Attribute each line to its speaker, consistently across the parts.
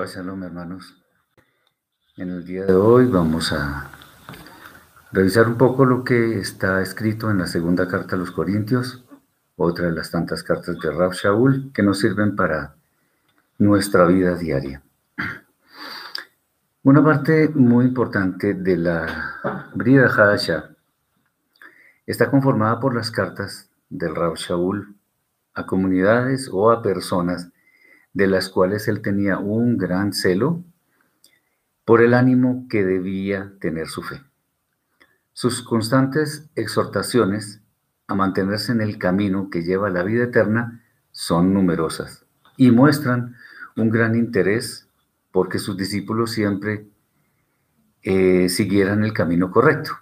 Speaker 1: Shabbat Shalom, hermanos. En el día de hoy vamos a revisar un poco lo que está escrito en la segunda carta a los Corintios, otra de las tantas cartas de Rab Shaul que nos sirven para nuestra vida diaria. Una parte muy importante de la Brida Hadasha está conformada por las cartas del Rab Shaul a comunidades o a personas de las cuales él tenía un gran celo por el ánimo que debía tener su fe. Sus constantes exhortaciones a mantenerse en el camino que lleva a la vida eterna son numerosas y muestran un gran interés porque sus discípulos siempre eh, siguieran el camino correcto.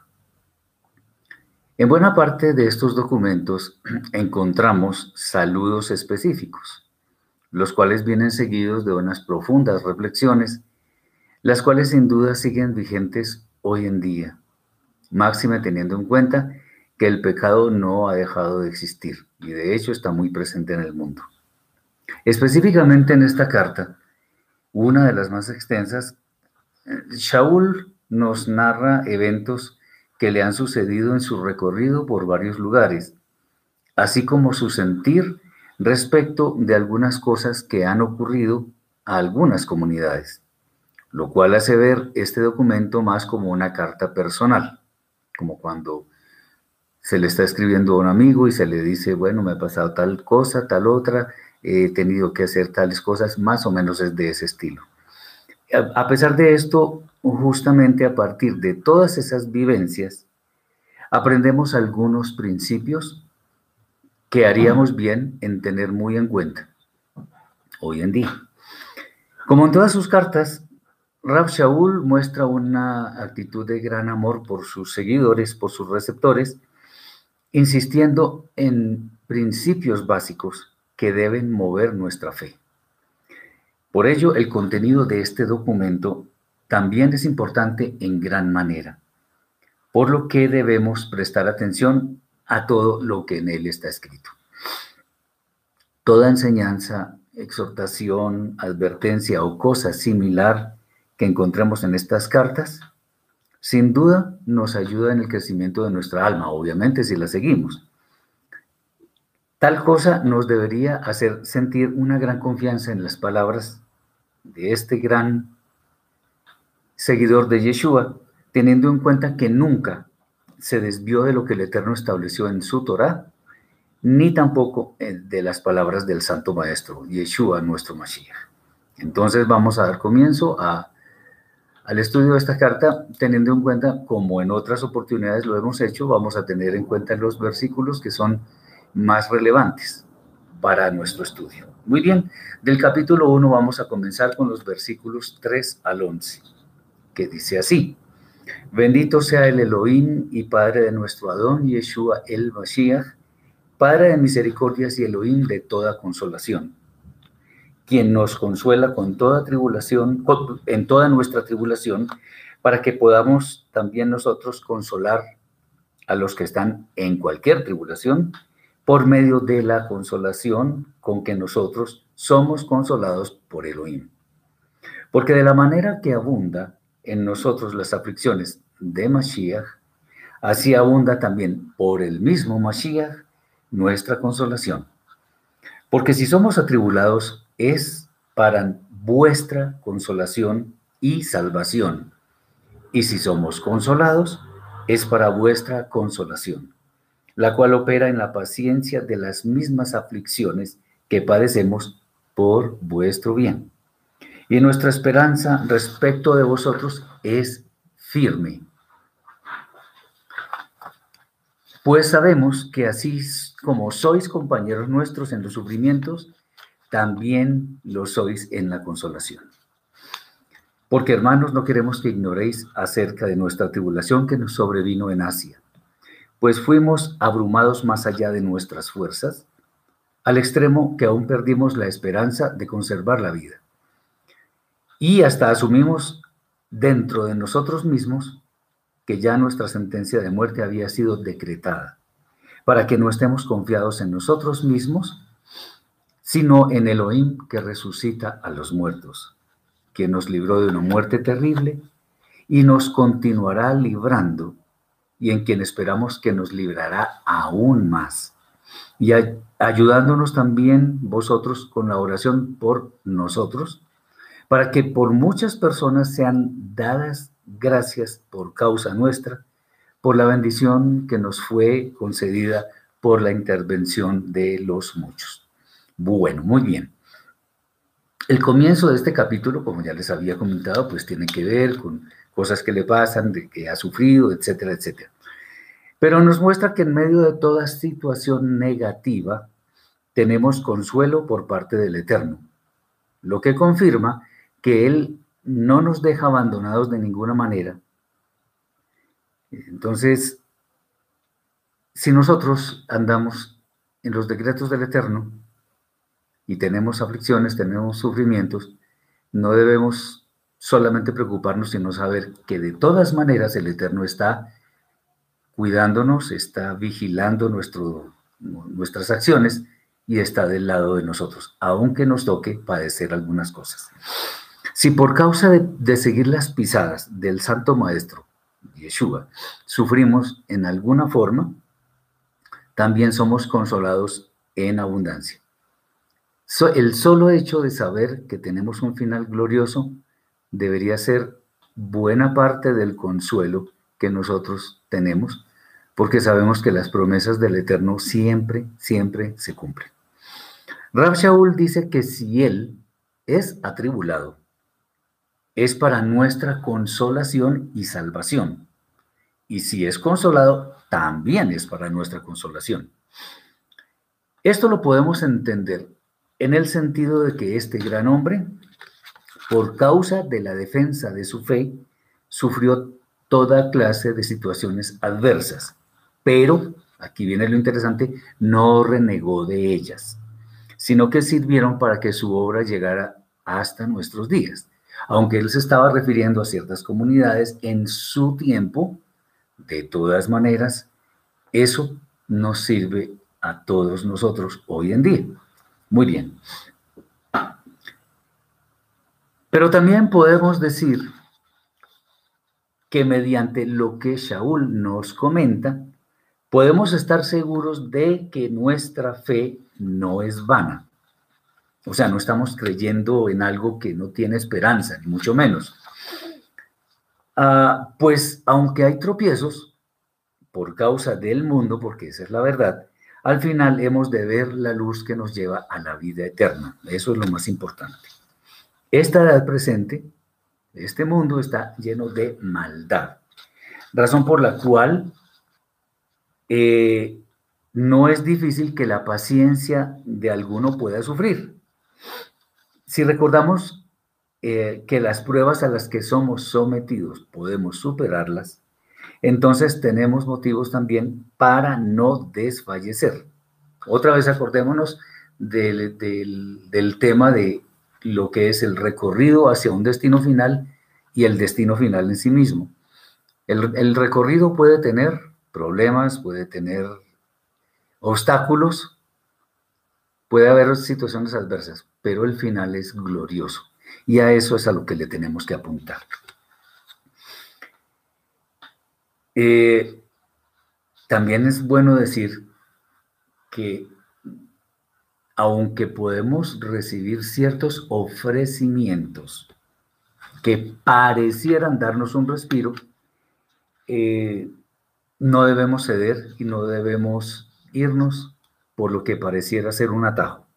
Speaker 1: En buena parte de estos documentos encontramos saludos específicos los cuales vienen seguidos de unas profundas reflexiones, las cuales sin duda siguen vigentes hoy en día, máxima teniendo en cuenta que el pecado no ha dejado de existir y de hecho está muy presente en el mundo. Específicamente en esta carta, una de las más extensas, Shaul nos narra eventos que le han sucedido en su recorrido por varios lugares, así como su sentir respecto de algunas cosas que han ocurrido a algunas comunidades, lo cual hace ver este documento más como una carta personal, como cuando se le está escribiendo a un amigo y se le dice, bueno, me ha pasado tal cosa, tal otra, he tenido que hacer tales cosas, más o menos es de ese estilo. A pesar de esto, justamente a partir de todas esas vivencias, aprendemos algunos principios que haríamos bien en tener muy en cuenta hoy en día. Como en todas sus cartas, Rab Shaul muestra una actitud de gran amor por sus seguidores, por sus receptores, insistiendo en principios básicos que deben mover nuestra fe. Por ello, el contenido de este documento también es importante en gran manera, por lo que debemos prestar atención a todo lo que en él está escrito. Toda enseñanza, exhortación, advertencia o cosa similar que encontremos en estas cartas, sin duda nos ayuda en el crecimiento de nuestra alma, obviamente si la seguimos. Tal cosa nos debería hacer sentir una gran confianza en las palabras de este gran seguidor de Yeshua, teniendo en cuenta que nunca se desvió de lo que el Eterno estableció en su Torah, ni tampoco eh, de las palabras del Santo Maestro, Yeshua, nuestro Mashiach. Entonces vamos a dar comienzo a, al estudio de esta carta, teniendo en cuenta, como en otras oportunidades lo hemos hecho, vamos a tener en cuenta los versículos que son más relevantes para nuestro estudio. Muy bien, del capítulo 1 vamos a comenzar con los versículos 3 al 11, que dice así. Bendito sea el Elohim y Padre de nuestro Adón Yeshua el Mashiach, Padre de misericordias y Elohim de toda consolación, quien nos consuela con toda tribulación, en toda nuestra tribulación, para que podamos también nosotros consolar a los que están en cualquier tribulación por medio de la consolación con que nosotros somos consolados por Elohim. Porque de la manera que abunda en nosotros las aflicciones de Mashiach, así abunda también por el mismo Mashiach nuestra consolación. Porque si somos atribulados es para vuestra consolación y salvación. Y si somos consolados es para vuestra consolación, la cual opera en la paciencia de las mismas aflicciones que padecemos por vuestro bien y nuestra esperanza respecto de vosotros es firme. Pues sabemos que así como sois compañeros nuestros en los sufrimientos, también lo sois en la consolación. Porque hermanos, no queremos que ignoréis acerca de nuestra tribulación que nos sobrevino en Asia, pues fuimos abrumados más allá de nuestras fuerzas, al extremo que aún perdimos la esperanza de conservar la vida y hasta asumimos dentro de nosotros mismos que ya nuestra sentencia de muerte había sido decretada, para que no estemos confiados en nosotros mismos, sino en Elohim que resucita a los muertos, que nos libró de una muerte terrible y nos continuará librando y en quien esperamos que nos librará aún más. Y ayudándonos también vosotros con la oración por nosotros, para que por muchas personas sean dadas gracias por causa nuestra, por la bendición que nos fue concedida por la intervención de los muchos. Bueno, muy bien. El comienzo de este capítulo, como ya les había comentado, pues tiene que ver con cosas que le pasan, de que ha sufrido, etcétera, etcétera. Pero nos muestra que en medio de toda situación negativa tenemos consuelo por parte del Eterno, lo que confirma que Él no nos deja abandonados de ninguna manera. Entonces, si nosotros andamos en los decretos del Eterno y tenemos aflicciones, tenemos sufrimientos, no debemos solamente preocuparnos, sino saber que de todas maneras el Eterno está cuidándonos, está vigilando nuestras acciones y está del lado de nosotros, aunque nos toque padecer algunas cosas. Si por causa de, seguir las pisadas del Santo Maestro, Yeshua, sufrimos en alguna forma, también somos consolados en abundancia. el solo hecho de saber que tenemos un final glorioso debería ser buena parte del consuelo que nosotros tenemos porque sabemos que las promesas del Eterno siempre, siempre se cumplen. Rab Shaul dice que si él es atribulado, es para nuestra consolación y salvación. Y si es consolado, también es para nuestra consolación. Esto lo podemos entender en el sentido de que este gran hombre, por causa de la defensa de su fe, sufrió toda clase de situaciones adversas pero, aquí viene lo interesante, no renegó de ellas, sino que sirvieron para que su obra llegara hasta nuestros días. Aunque él se estaba refiriendo a ciertas comunidades en su tiempo, de todas maneras, eso nos sirve a todos nosotros hoy en día. Muy bien. Pero también podemos decir que mediante lo que Shaul nos comenta, podemos estar seguros de que nuestra fe no es vana. O sea, no estamos creyendo en algo que no tiene esperanza, ni mucho menos. Ah, pues aunque hay tropiezos por causa del mundo, porque esa es la verdad, al final hemos de ver la luz que nos lleva a la vida eterna. Eso es lo más importante. Esta edad presente, este mundo está lleno de maldad, razón por la cual eh, no es difícil que la paciencia de alguno pueda sufrir. Si recordamos eh, que las pruebas a las que somos sometidos podemos superarlas, entonces tenemos motivos también para no desfallecer. Otra vez acordémonos del, tema de lo que es el recorrido hacia un destino final y el destino final en sí mismo. el recorrido puede tener problemas, puede tener obstáculos, puede haber situaciones adversas, pero el final es glorioso. Y a eso es a lo que le tenemos que apuntar. Eh, también es bueno decir que aunque podemos recibir ciertos ofrecimientos que parecieran darnos un respiro, eh, no debemos ceder y no debemos irnos por lo que pareciera ser un atajo.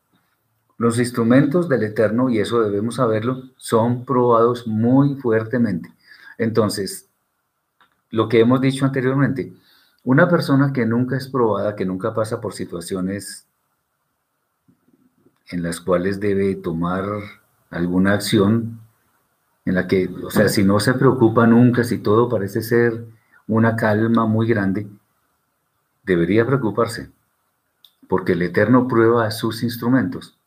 Speaker 1: Los instrumentos del Eterno, y eso debemos saberlo, son probados muy fuertemente. Entonces, lo que hemos dicho anteriormente, una persona que nunca es probada, que nunca pasa por situaciones en las cuales debe tomar alguna acción, en la que, o sea, si no se preocupa nunca, si todo parece ser una calma muy grande, debería preocuparse, porque el Eterno prueba sus instrumentos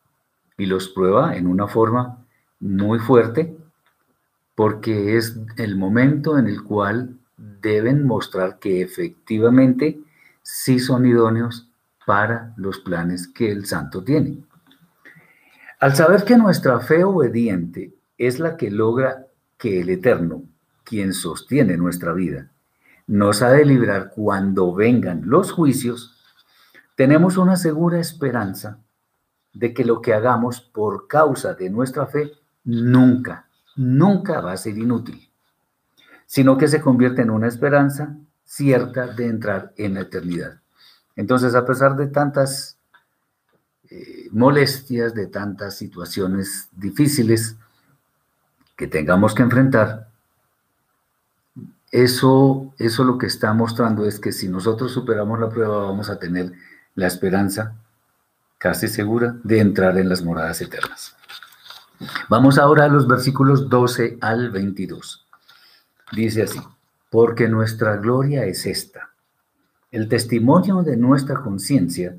Speaker 1: y los prueba en una forma muy fuerte, porque es el momento en el cual deben mostrar que efectivamente sí son idóneos para los planes que el santo tiene. Al saber que nuestra fe obediente es la que logra que el Eterno, quien sostiene nuestra vida, nos ha de librar cuando vengan los juicios, tenemos una segura esperanza de que lo que hagamos por causa de nuestra fe nunca, nunca va a ser inútil, sino que se convierte en una esperanza cierta de entrar en la eternidad. Entonces, a pesar de tantas eh, molestias, de tantas situaciones difíciles que tengamos que enfrentar, eso, eso lo que está mostrando es que si nosotros superamos la prueba vamos a tener la esperanza casi segura de entrar en las moradas eternas. Vamos ahora a los versículos 12 al 22. Dice así, porque nuestra gloria es esta, el testimonio de nuestra conciencia,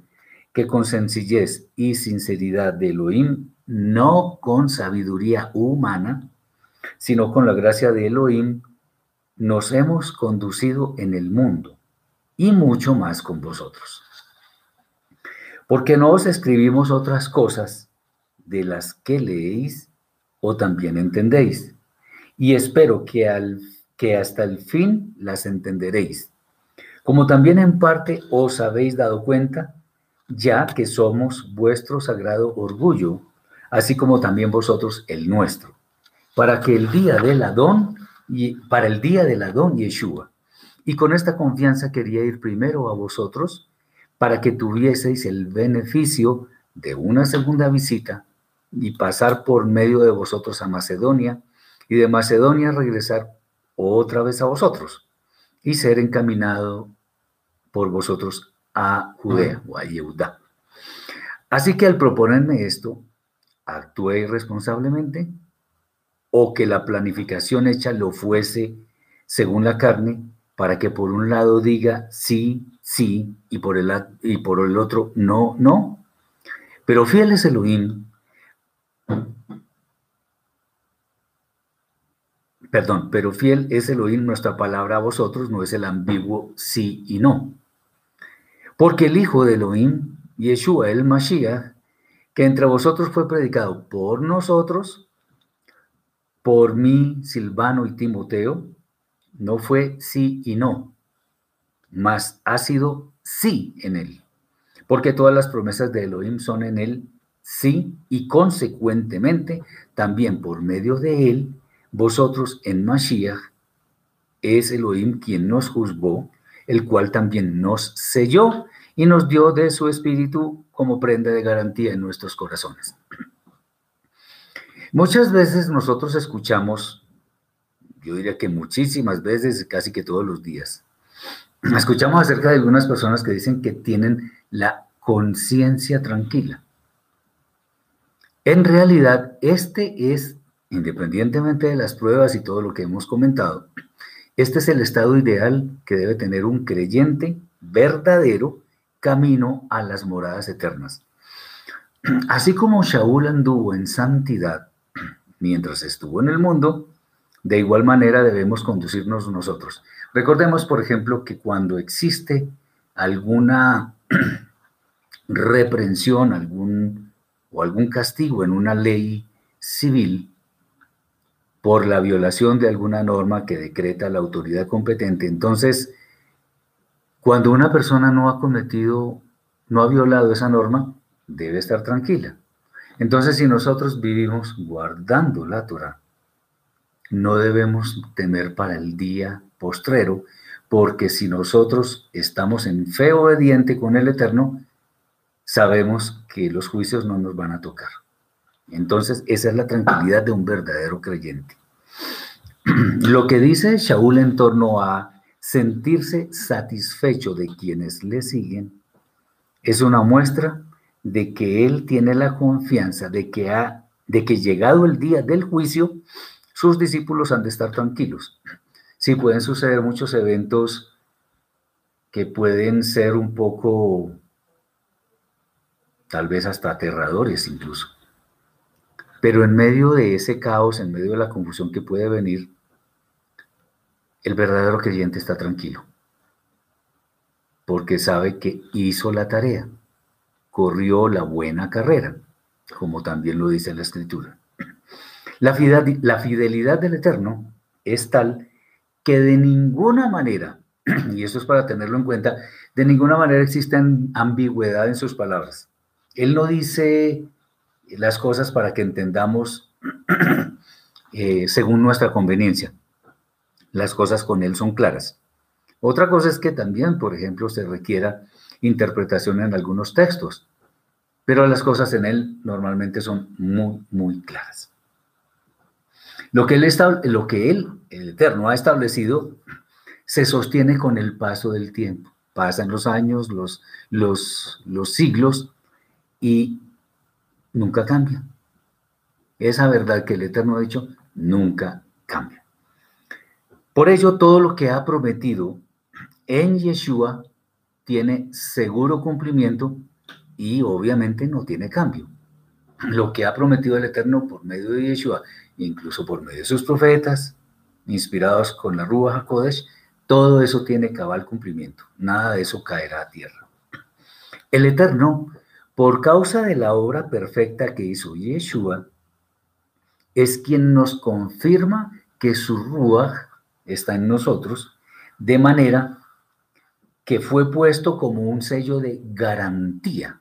Speaker 1: que con sencillez y sinceridad de Elohim, no con sabiduría humana, sino con la gracia de Elohim, nos hemos conducido en el mundo, y mucho más con vosotros. Porque no os escribimos otras cosas de las que leéis o también entendéis, y espero que, al, que hasta el fin las entenderéis como también en parte os habéis dado cuenta, ya que somos vuestro sagrado orgullo, así como también vosotros el nuestro, para que el día del Adón y para el día del Adón Yeshua. Y con esta confianza quería ir primero a vosotros para que tuvieseis el beneficio de una segunda visita y pasar por medio de vosotros a Macedonia y de Macedonia regresar otra vez a vosotros y ser encaminado por vosotros a Judea o a Yehudá. Así que al proponerme esto, actué irresponsablemente o que la planificación hecha lo fuese según la carne, para que por un lado diga sí, sí, y por el, y por el otro no, no. Pero fiel es Elohim, perdón, pero fiel es Elohim, nuestra palabra a vosotros no es el ambiguo sí y no. Porque el Hijo de Elohim, Yeshua el Mashiach, que entre vosotros fue predicado por nosotros, por mí, Silvano y Timoteo, no fue sí y no, mas ha sido sí en él. Porque todas las promesas de Elohim son en él sí y consecuentemente también por medio de él, vosotros en Mashiach, es Elohim quien nos juzgó el cual también nos selló y nos dio de su espíritu como prenda de garantía en nuestros corazones. Muchas veces nosotros escuchamos, yo diría que muchísimas veces, casi que todos los días, escuchamos acerca de algunas personas que dicen que tienen la conciencia tranquila. En realidad, este es, independientemente de las pruebas y todo lo que hemos comentado, este es el estado ideal que debe tener un creyente verdadero camino a las moradas eternas. Así como Shaul anduvo en santidad mientras estuvo en el mundo, de igual manera debemos conducirnos nosotros. Recordemos, por ejemplo, que cuando existe alguna reprensión algún, o algún castigo en una ley civil, por la violación de alguna norma que decreta la autoridad competente. Entonces, cuando una persona no ha cometido, no ha violado esa norma, debe estar tranquila. Entonces, si nosotros vivimos guardando la Torah, no debemos temer para el día postrero, porque si nosotros estamos en fe obediente con el Eterno, sabemos que los juicios no nos van a tocar. Entonces, esa es la tranquilidad de un verdadero creyente. Lo que dice Shaul en torno a sentirse satisfecho de quienes le siguen es una muestra de que él tiene la confianza de que, ha, de que llegado el día del juicio, sus discípulos han de estar tranquilos. Sí pueden suceder muchos eventos que pueden ser un poco, tal vez hasta aterradores incluso. Pero en medio de ese caos, en medio de la confusión que puede venir, el verdadero creyente está tranquilo, porque sabe que hizo la tarea, corrió la buena carrera, como también lo dice la escritura. La fidelidad, la fidelidad del Eterno es tal que de ninguna manera, y esto es para tenerlo en cuenta, de ninguna manera existe ambigüedad en sus palabras. Él no dice las cosas para que entendamos eh, según nuestra conveniencia. Las cosas con Él son claras. Otra cosa es que también, por ejemplo, se requiera interpretación en algunos textos, pero las cosas en Él normalmente son muy, muy claras. Lo que Él, lo que él el Eterno, ha establecido se sostiene con el paso del tiempo. Pasan los años, los, los, los siglos y nunca cambia. Esa verdad que el Eterno ha dicho nunca cambia. Por ello, todo lo que ha prometido en Yeshua tiene seguro cumplimiento y obviamente no tiene cambio. Lo que ha prometido el Eterno por medio de Yeshua, incluso por medio de sus profetas, inspirados con la Rúa HaKodesh, todo eso tiene cabal cumplimiento. Nada de eso caerá a tierra. El Eterno, por causa de la obra perfecta que hizo Yeshua, es quien nos confirma que su Ruach está en nosotros, de manera que fue puesto como un sello de garantía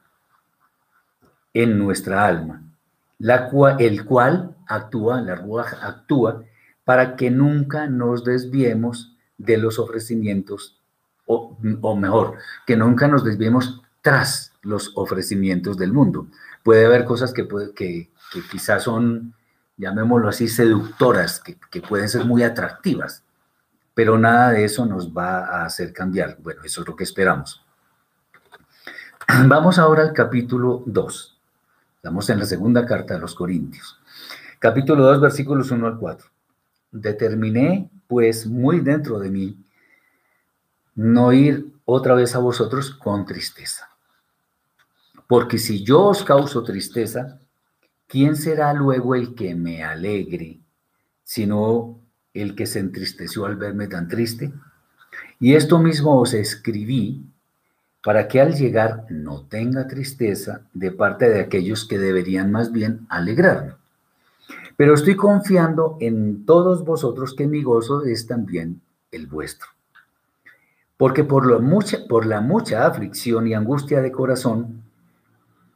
Speaker 1: en nuestra alma, la cual, el cual actúa, la Ruach actúa para que nunca nos desviemos de los ofrecimientos, o, mejor, que nunca nos desviemos tras los ofrecimientos del mundo. Puede haber cosas que, que, quizás son, llamémoslo así, seductoras, que, que pueden ser muy atractivas, pero nada de eso nos va a hacer cambiar. Bueno, eso es lo que esperamos. Vamos ahora al capítulo 2. Estamos en la segunda carta de los Corintios. Capítulo 2, versículos 1 al 4. Determiné, pues, muy dentro de mí, no ir otra vez a vosotros con tristeza. Porque si yo os causo tristeza, ¿quién será luego el que me alegre, sino el que se entristeció al verme tan triste? Y esto mismo os escribí para que al llegar no tenga tristeza de parte de aquellos que deberían más bien alegrarme. Pero estoy confiando en todos vosotros que mi gozo es también el vuestro. Porque por, la mucha aflicción y angustia de corazón,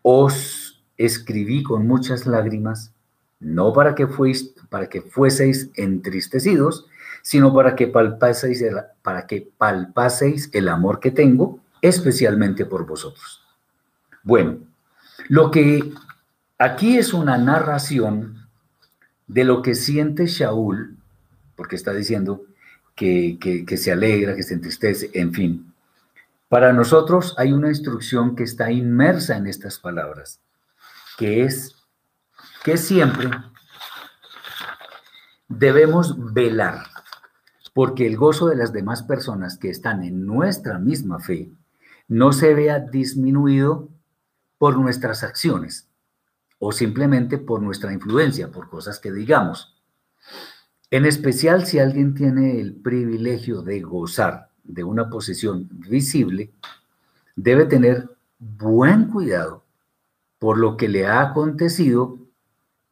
Speaker 1: os escribí con muchas lágrimas, no para que, fuis, para que fueseis entristecidos, sino para que, palpaseis para que palpaseis el amor que tengo especialmente por vosotros. Bueno, lo que aquí es una narración de lo que siente Shaul, porque está diciendo que, que, se alegra, que se entristece, en fin. Para nosotros hay una instrucción que está inmersa en estas palabras, que es que siempre debemos velar, porque el gozo de las demás personas que están en nuestra misma fe no se vea disminuido por nuestras acciones o simplemente por nuestra influencia, por cosas que digamos. En especial si alguien tiene el privilegio de gozar de una posición visible, debe tener buen cuidado por lo que le ha acontecido,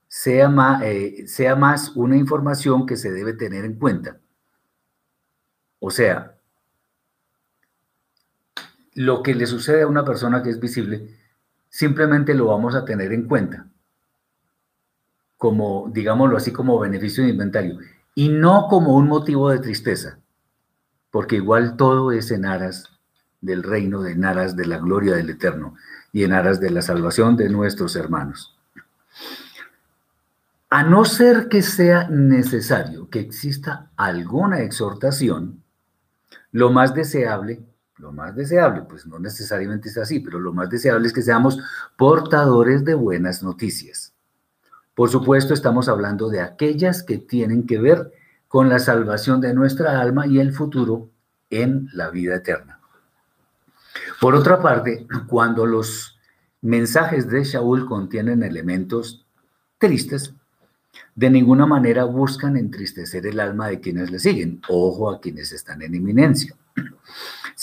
Speaker 1: sea más, eh, sea más una información que se debe tener en cuenta. O sea, lo que le sucede a una persona que es visible, simplemente lo vamos a tener en cuenta, como, digámoslo así, como beneficio de inventario, y no como un motivo de tristeza, porque igual todo es en aras del reino, en aras de la gloria del Eterno y en aras de la salvación de nuestros hermanos. A no ser que sea necesario que exista alguna exhortación, lo más deseable lo más deseable, pues no necesariamente es así, pero lo más deseable es que seamos portadores de buenas noticias. Por supuesto, estamos hablando de aquellas que tienen que ver con la salvación de nuestra alma y el futuro en la vida eterna. Por otra parte, cuando los mensajes de Shaul contienen elementos tristes, de ninguna manera buscan entristecer el alma de quienes le siguen, ojo a quienes están en eminencia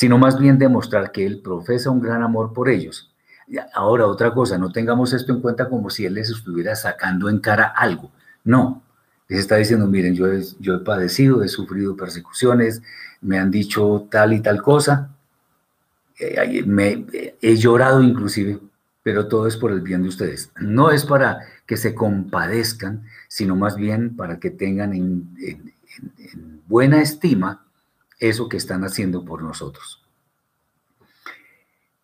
Speaker 1: sino más bien demostrar que Él profesa un gran amor por ellos. Ahora, otra cosa, no tengamos esto en cuenta como si Él les estuviera sacando en cara algo. No, les está diciendo, miren, yo he, padecido, he sufrido persecuciones, me han dicho tal y tal cosa, eh, me, he llorado inclusive, pero todo es por el bien de ustedes. No es para que se compadezcan, sino más bien para que tengan en, buena estima eso que están haciendo por nosotros.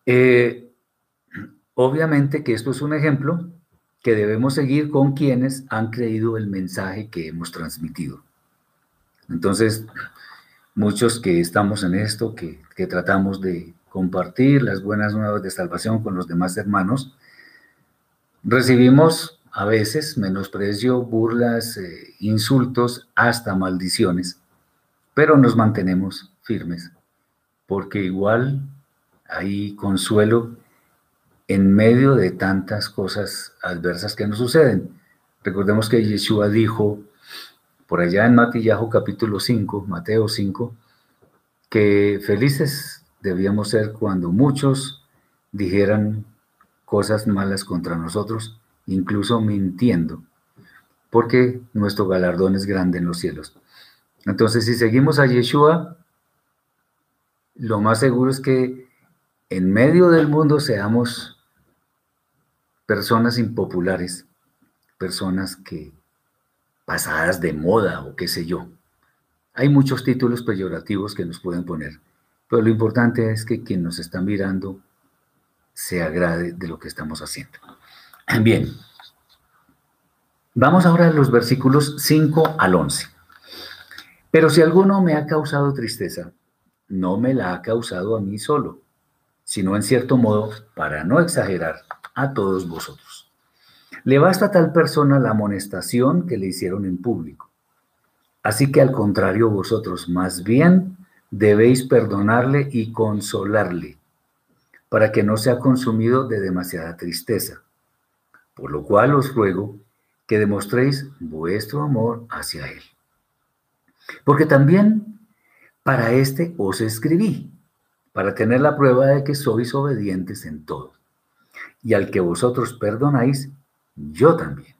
Speaker 1: Eh, obviamente que esto es un ejemplo que debemos seguir con quienes han creído el mensaje que hemos transmitido. Entonces, muchos que estamos en esto, que, tratamos de compartir las buenas nuevas de salvación con los demás hermanos, recibimos a veces menosprecio, burlas, eh, insultos, hasta maldiciones, pero nos mantenemos firmes, porque igual hay consuelo en medio de tantas cosas adversas que nos suceden. Recordemos que Yeshua dijo por allá en Matillajo capítulo 5, Mateo 5, que felices debíamos ser cuando muchos dijeran cosas malas contra nosotros, incluso mintiendo, porque nuestro galardón es grande en los cielos. Entonces, si seguimos a Yeshua, lo más seguro es que en medio del mundo seamos personas impopulares, personas que pasadas de moda o qué sé yo. Hay muchos títulos peyorativos que nos pueden poner, pero lo importante es que quien nos está mirando se agrade de lo que estamos haciendo. Bien, vamos ahora a los versículos 5 al 11. Pero si alguno me ha causado tristeza, no me la ha causado a mí solo, sino en cierto modo, para no exagerar, a todos vosotros. Le basta a tal persona la amonestación que le hicieron en público. Así que al contrario vosotros, más bien debéis perdonarle y consolarle, para que no sea consumido de demasiada tristeza. Por lo cual os ruego que demostréis vuestro amor hacia él. Porque también para este os escribí, para tener la prueba de que sois obedientes en todo y al que vosotros perdonáis, yo también.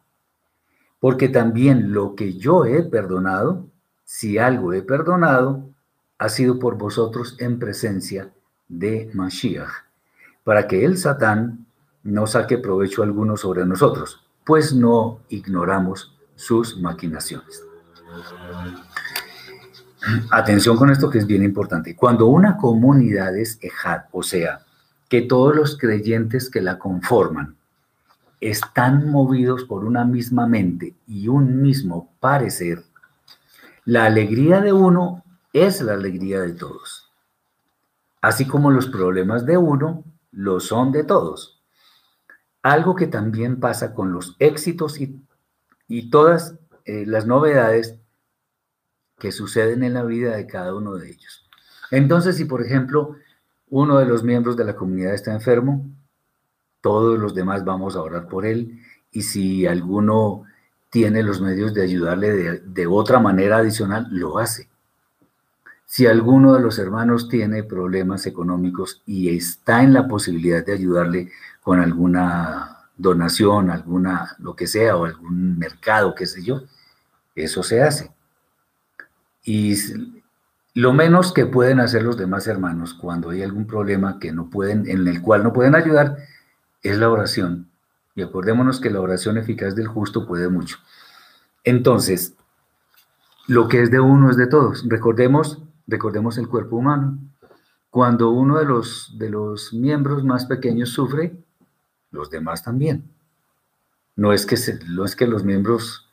Speaker 1: Porque también lo que yo he perdonado, si algo he perdonado, ha sido por vosotros en presencia de Mashiach, para que el Satán no saque provecho alguno sobre nosotros, pues no ignoramos sus maquinaciones. Atención con esto que es bien importante. Cuando una comunidad es ejad, o sea, que todos los creyentes que la conforman están movidos por una misma mente y un mismo parecer, la alegría de uno es la alegría de todos. Así como los problemas de uno lo son de todos. Algo que también pasa con los éxitos y, todas eh, las novedades que suceden en la vida de cada uno de ellos. Entonces, si por ejemplo uno de los miembros de la comunidad está enfermo, todos los demás vamos a orar por él y si alguno tiene los medios de ayudarle de, otra manera adicional, lo hace. Si alguno de los hermanos tiene problemas económicos y está en la posibilidad de ayudarle con alguna donación, alguna, lo que sea, o algún mercado, qué sé yo, eso se hace. Y lo menos que pueden hacer los demás hermanos cuando hay algún problema que no pueden, en el cual no pueden ayudar, es la oración. Y acordémonos que la oración eficaz del justo puede mucho. Entonces, lo que es de uno es de todos. Recordemos, recordemos el cuerpo humano. Cuando uno de los, de los miembros más pequeños sufre, los demás también. No es que, no es que los miembros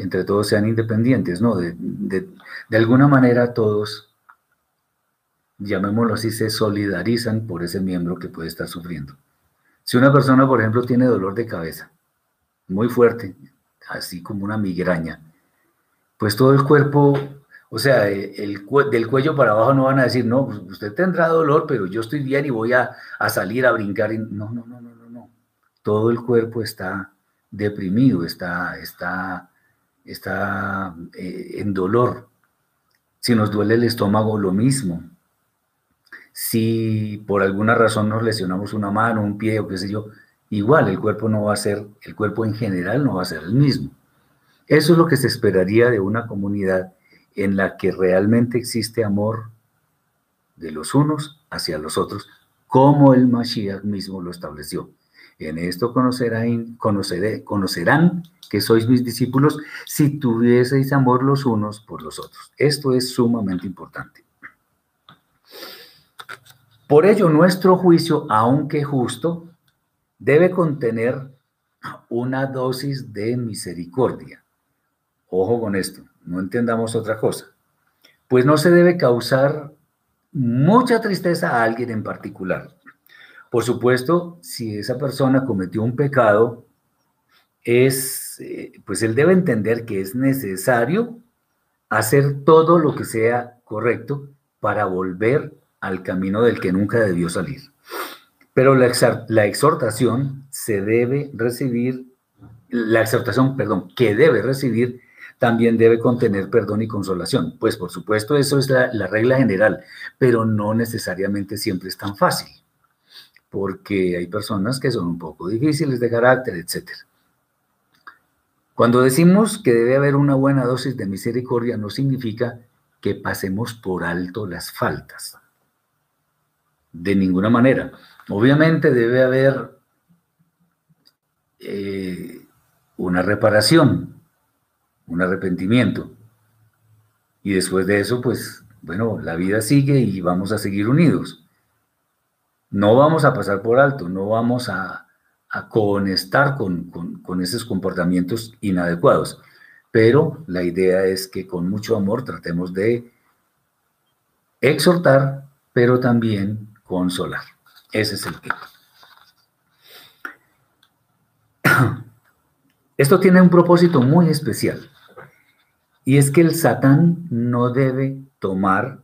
Speaker 1: entre todos sean independientes, no, de, de, alguna manera todos, llamémoslo así, se solidarizan por ese miembro que puede estar sufriendo. Si una persona, por ejemplo, tiene dolor de cabeza muy fuerte, así como una migraña, pues todo el cuerpo, o sea, el, del cuello para abajo no van a decir, no, pues usted tendrá dolor, pero yo estoy bien y voy a, a salir a brincar. No, no, no, no, no, no. Todo el cuerpo está deprimido, está, está está eh, en dolor. Si nos duele el estómago, lo mismo. Si por alguna razón nos lesionamos una mano, un pie o qué sé yo, igual el cuerpo no va a ser, el cuerpo en general no va a ser el mismo. Eso es lo que se esperaría de una comunidad en la que realmente existe amor de los unos hacia los otros, como el Mashiach mismo lo estableció. En esto conocerán, conocerán que sois mis discípulos si tuvieseis amor los unos por los otros. Esto es sumamente importante. Por ello, nuestro juicio, aunque justo, debe contener una dosis de misericordia. Ojo con esto, no entendamos otra cosa. Pues no se debe causar mucha tristeza a alguien en particular. Por supuesto, si esa persona cometió un pecado, es, eh, pues él debe entender que es necesario hacer todo lo que sea correcto para volver al camino del que nunca debió salir. Pero la, exhortación se debe recibir, la exhortación, perdón, que debe recibir, también debe contener perdón y consolación. Pues por supuesto, eso es la regla general, pero no necesariamente siempre es tan fácil, porque hay personas que son un poco difíciles de carácter, etc. Cuando decimos que debe haber una buena dosis de misericordia, no significa que pasemos por alto las faltas de ninguna manera. Obviamente debe haber eh, una reparación, un arrepentimiento. Y después de eso, pues, bueno, la vida sigue y vamos a seguir unidos. No vamos a pasar por alto, no vamos a, a conectar con, esos comportamientos inadecuados. Pero la idea es que con mucho amor tratemos de exhortar, pero también consolar. Ese es el tipo. Esto tiene un propósito muy especial y es que el Satán no debe tomar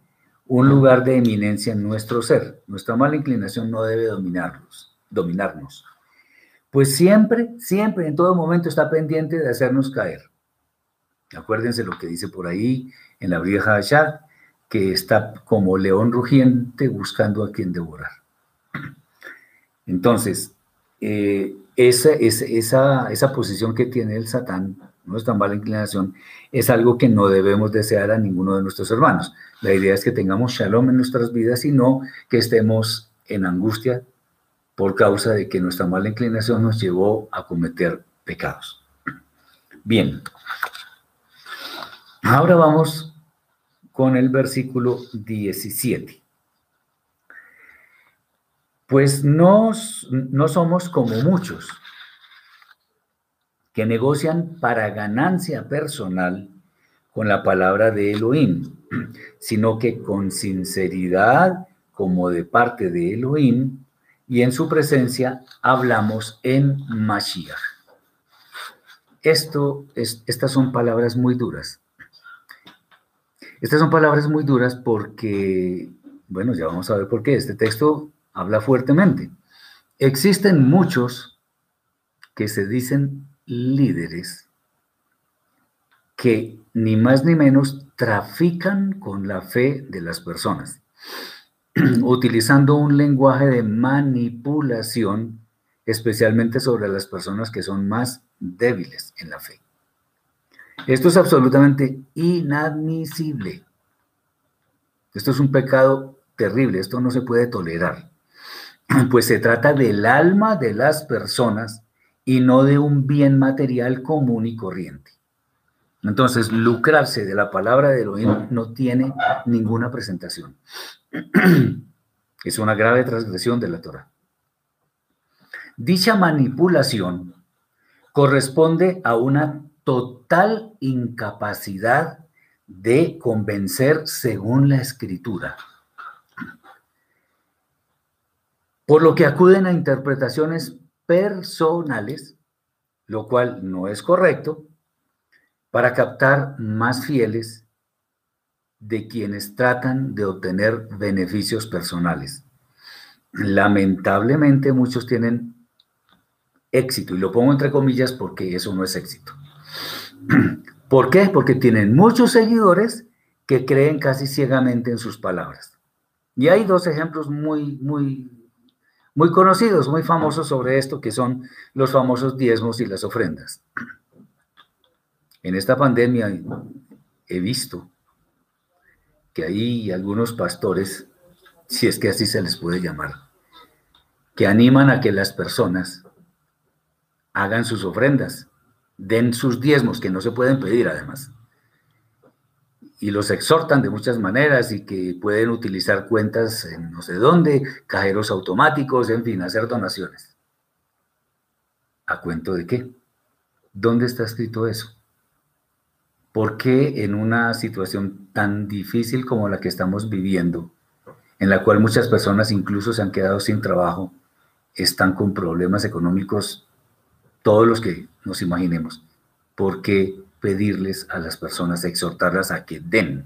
Speaker 1: un lugar de eminencia en nuestro ser. Nuestra mala inclinación no debe dominarnos, dominarnos. Pues siempre, siempre, en todo momento está pendiente de hacernos caer. Acuérdense lo que dice por ahí en la vieja Shah, que está como león rugiente buscando a quien devorar. Entonces, eh, esa, esa, esa, posición que tiene el Satán, nuestra mala inclinación, es algo que no debemos desear a ninguno de nuestros hermanos. La idea es que tengamos shalom en nuestras vidas y no que estemos en angustia por causa de que nuestra mala inclinación nos llevó a cometer pecados. Bien, ahora vamos con el versículo 17. Pues no, no somos como muchos que negocian para ganancia personal con la palabra de Elohim, sino que con sinceridad, como de parte de Elohim, y en su presencia hablamos en Mashiach. Esto es, estas son palabras muy duras, estas son palabras muy duras porque, bueno, ya vamos a ver por qué. Este texto habla fuertemente. Existen muchos que se dicen líderes que ni más ni menos trafican con la fe de las personas, utilizando un lenguaje de manipulación, especialmente sobre las personas que son más débiles en la fe. Esto es absolutamente inadmisible. Esto es un pecado terrible, esto no se puede tolerar. Pues se trata del alma de las personas y no de un bien material común y corriente. Entonces, lucrarse de la palabra de Elohim no tiene ninguna presentación. Es una grave transgresión de la Torah. Dicha manipulación corresponde a una total incapacidad de convencer según la escritura. Por lo que acuden a interpretaciones personales, lo cual no es correcto, para captar más fieles de quienes tratan de obtener beneficios personales. Lamentablemente muchos tienen éxito, y lo pongo entre comillas porque eso no es éxito. ¿Por qué? Porque tienen muchos seguidores que creen casi ciegamente en sus palabras. Y hay dos ejemplos muy, muy, muy conocidos, muy famosos sobre esto, que son los famosos diezmos y las ofrendas. En esta pandemia he visto que hay algunos pastores, si es que así se les puede llamar, que animan a que las personas hagan sus ofrendas, den sus diezmos, que no se pueden pedir además. Y los exhortan de muchas maneras y que pueden utilizar cuentas en no sé dónde, cajeros automáticos, en fin, hacer donaciones. ¿A cuento de qué? ¿Dónde está escrito eso? ¿Por qué en una situación tan difícil como la que estamos viviendo, en la cual muchas personas incluso se han quedado sin trabajo, están con problemas económicos, todos los que nos imaginemos? ¿Por qué pedirles a las personas, exhortarlas a que den?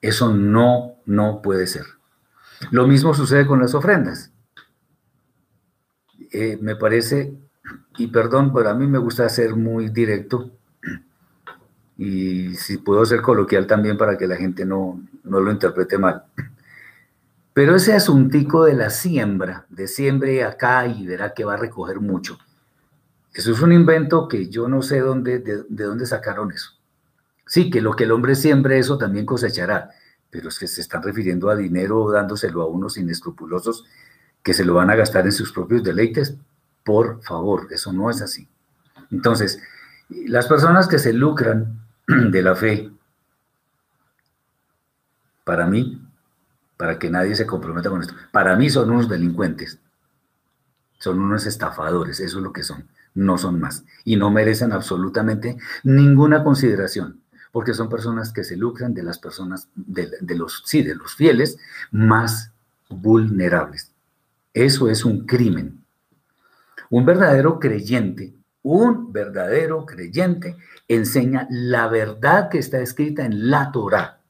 Speaker 1: Eso no, no puede ser. Lo mismo sucede con las ofrendas. Eh, me parece, y perdón, pero a mí me gusta ser muy directo y si puedo ser coloquial también para que la gente no, no lo interprete mal. Pero ese asuntico de la siembra, de siembre acá y verá que va a recoger mucho, eso es un invento que yo no sé dónde, de, de dónde sacaron eso. Sí, que lo que el hombre siembre, eso también cosechará, pero es que se están refiriendo a dinero dándoselo a unos inescrupulosos que se lo van a gastar en sus propios deleites. Por favor, eso no es así. Entonces, las personas que se lucran de la fe, para mí, para que nadie se comprometa con esto, para mí son unos delincuentes, son unos estafadores, eso es lo que son, no son más. Y no merecen absolutamente ninguna consideración, porque son personas que se lucran de las personas, de, de los, sí, de los fieles más vulnerables. Eso es un crimen. Un verdadero creyente, un verdadero creyente enseña la verdad que está escrita en la Torah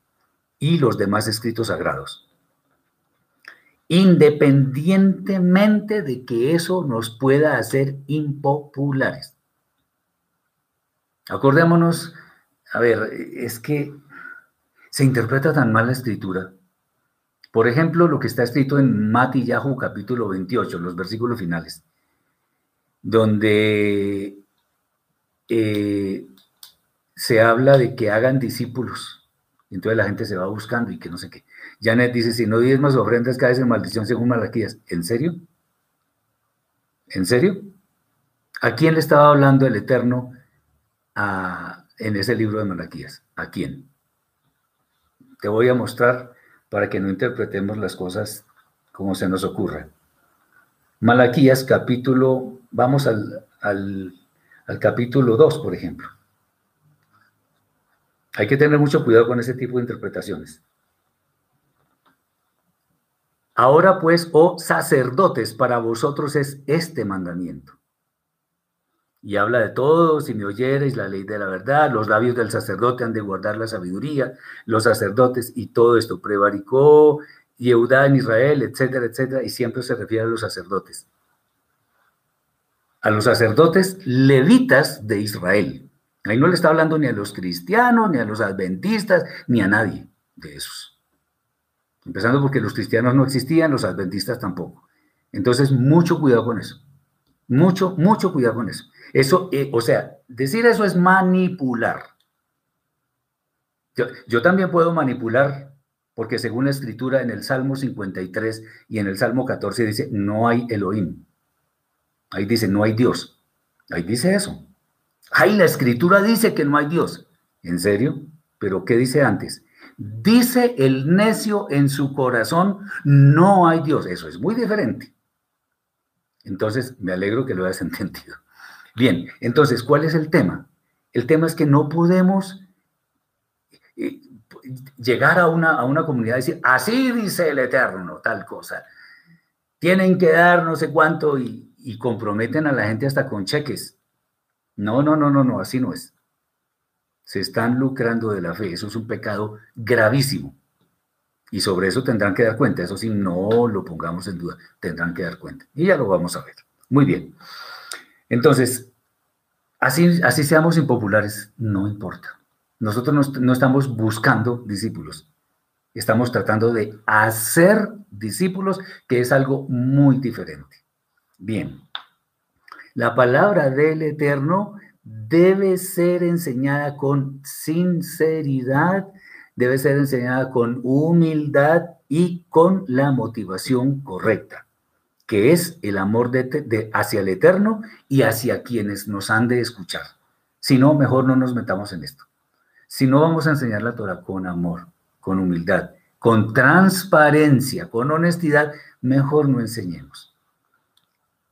Speaker 1: y los demás escritos sagrados. Independientemente de que eso nos pueda hacer impopulares. Acordémonos, a ver, es que se interpreta tan mal la escritura por ejemplo, lo que está escrito en Yahu capítulo 28, los versículos finales, donde eh, se habla de que hagan discípulos. Entonces la gente se va buscando y que no sé qué. Janet dice, si no más ofrendas, caes en maldición según Malaquías. ¿En serio? ¿En serio? ¿A quién le estaba hablando el Eterno en ese libro de Malaquías? ¿A quién? Te voy a mostrar para que no interpretemos las cosas como se nos ocurra. Malaquías capítulo, vamos al, al, capítulo 2, por ejemplo. Hay que tener mucho cuidado con ese tipo de interpretaciones. Ahora pues, oh sacerdotes, para vosotros es este mandamiento y habla de todo, si me oyereis la ley de la verdad, los labios del sacerdote han de guardar la sabiduría, los sacerdotes y todo esto, prevaricó, Yehudá en Israel, etcétera, etcétera, y siempre se refiere a los sacerdotes. A los sacerdotes levitas de Israel. Ahí no le está hablando ni a los cristianos, ni a los adventistas, ni a nadie de esos. Empezando porque los cristianos no existían, los adventistas tampoco. Entonces, mucho cuidado con eso. Mucho, mucho cuidado con eso. Eso, eh, o sea, decir eso es manipular. Yo, también puedo manipular, porque según la escritura en el Salmo 53 y en el Salmo 14 dice, no hay Elohim. Ahí dice, no hay Dios. Ahí dice eso. Ahí la escritura dice que no hay Dios. ¿En serio? ¿Pero qué dice antes? Dice el necio en su corazón, no hay Dios. Eso es muy diferente. Entonces, me alegro que lo hayas entendido. Bien, entonces, ¿cuál es el tema? El tema es que no podemos eh, llegar a una, a una comunidad y decir, así dice el Eterno, tal cosa. Tienen que dar no sé cuánto y, y comprometen a la gente hasta con cheques. No, no, no, no, no, así no es. Se están lucrando de la fe. Eso es un pecado gravísimo. Y sobre eso tendrán que dar cuenta. Eso sí, no lo pongamos en duda. Tendrán que dar cuenta. Y ya lo vamos a ver. Muy bien. Entonces, así, así seamos impopulares, no importa. Nosotros no, estamos buscando discípulos, estamos tratando de hacer discípulos, que es algo muy diferente. Bien, la palabra del Eterno debe ser enseñada con sinceridad, debe ser enseñada con humildad y con la motivación correcta, que es el amor hacia el eterno y hacia quienes nos han de escuchar. Si no, mejor no nos metamos en esto. Si no vamos a enseñar la Torah con amor, con humildad, con transparencia, con honestidad, mejor no enseñemos.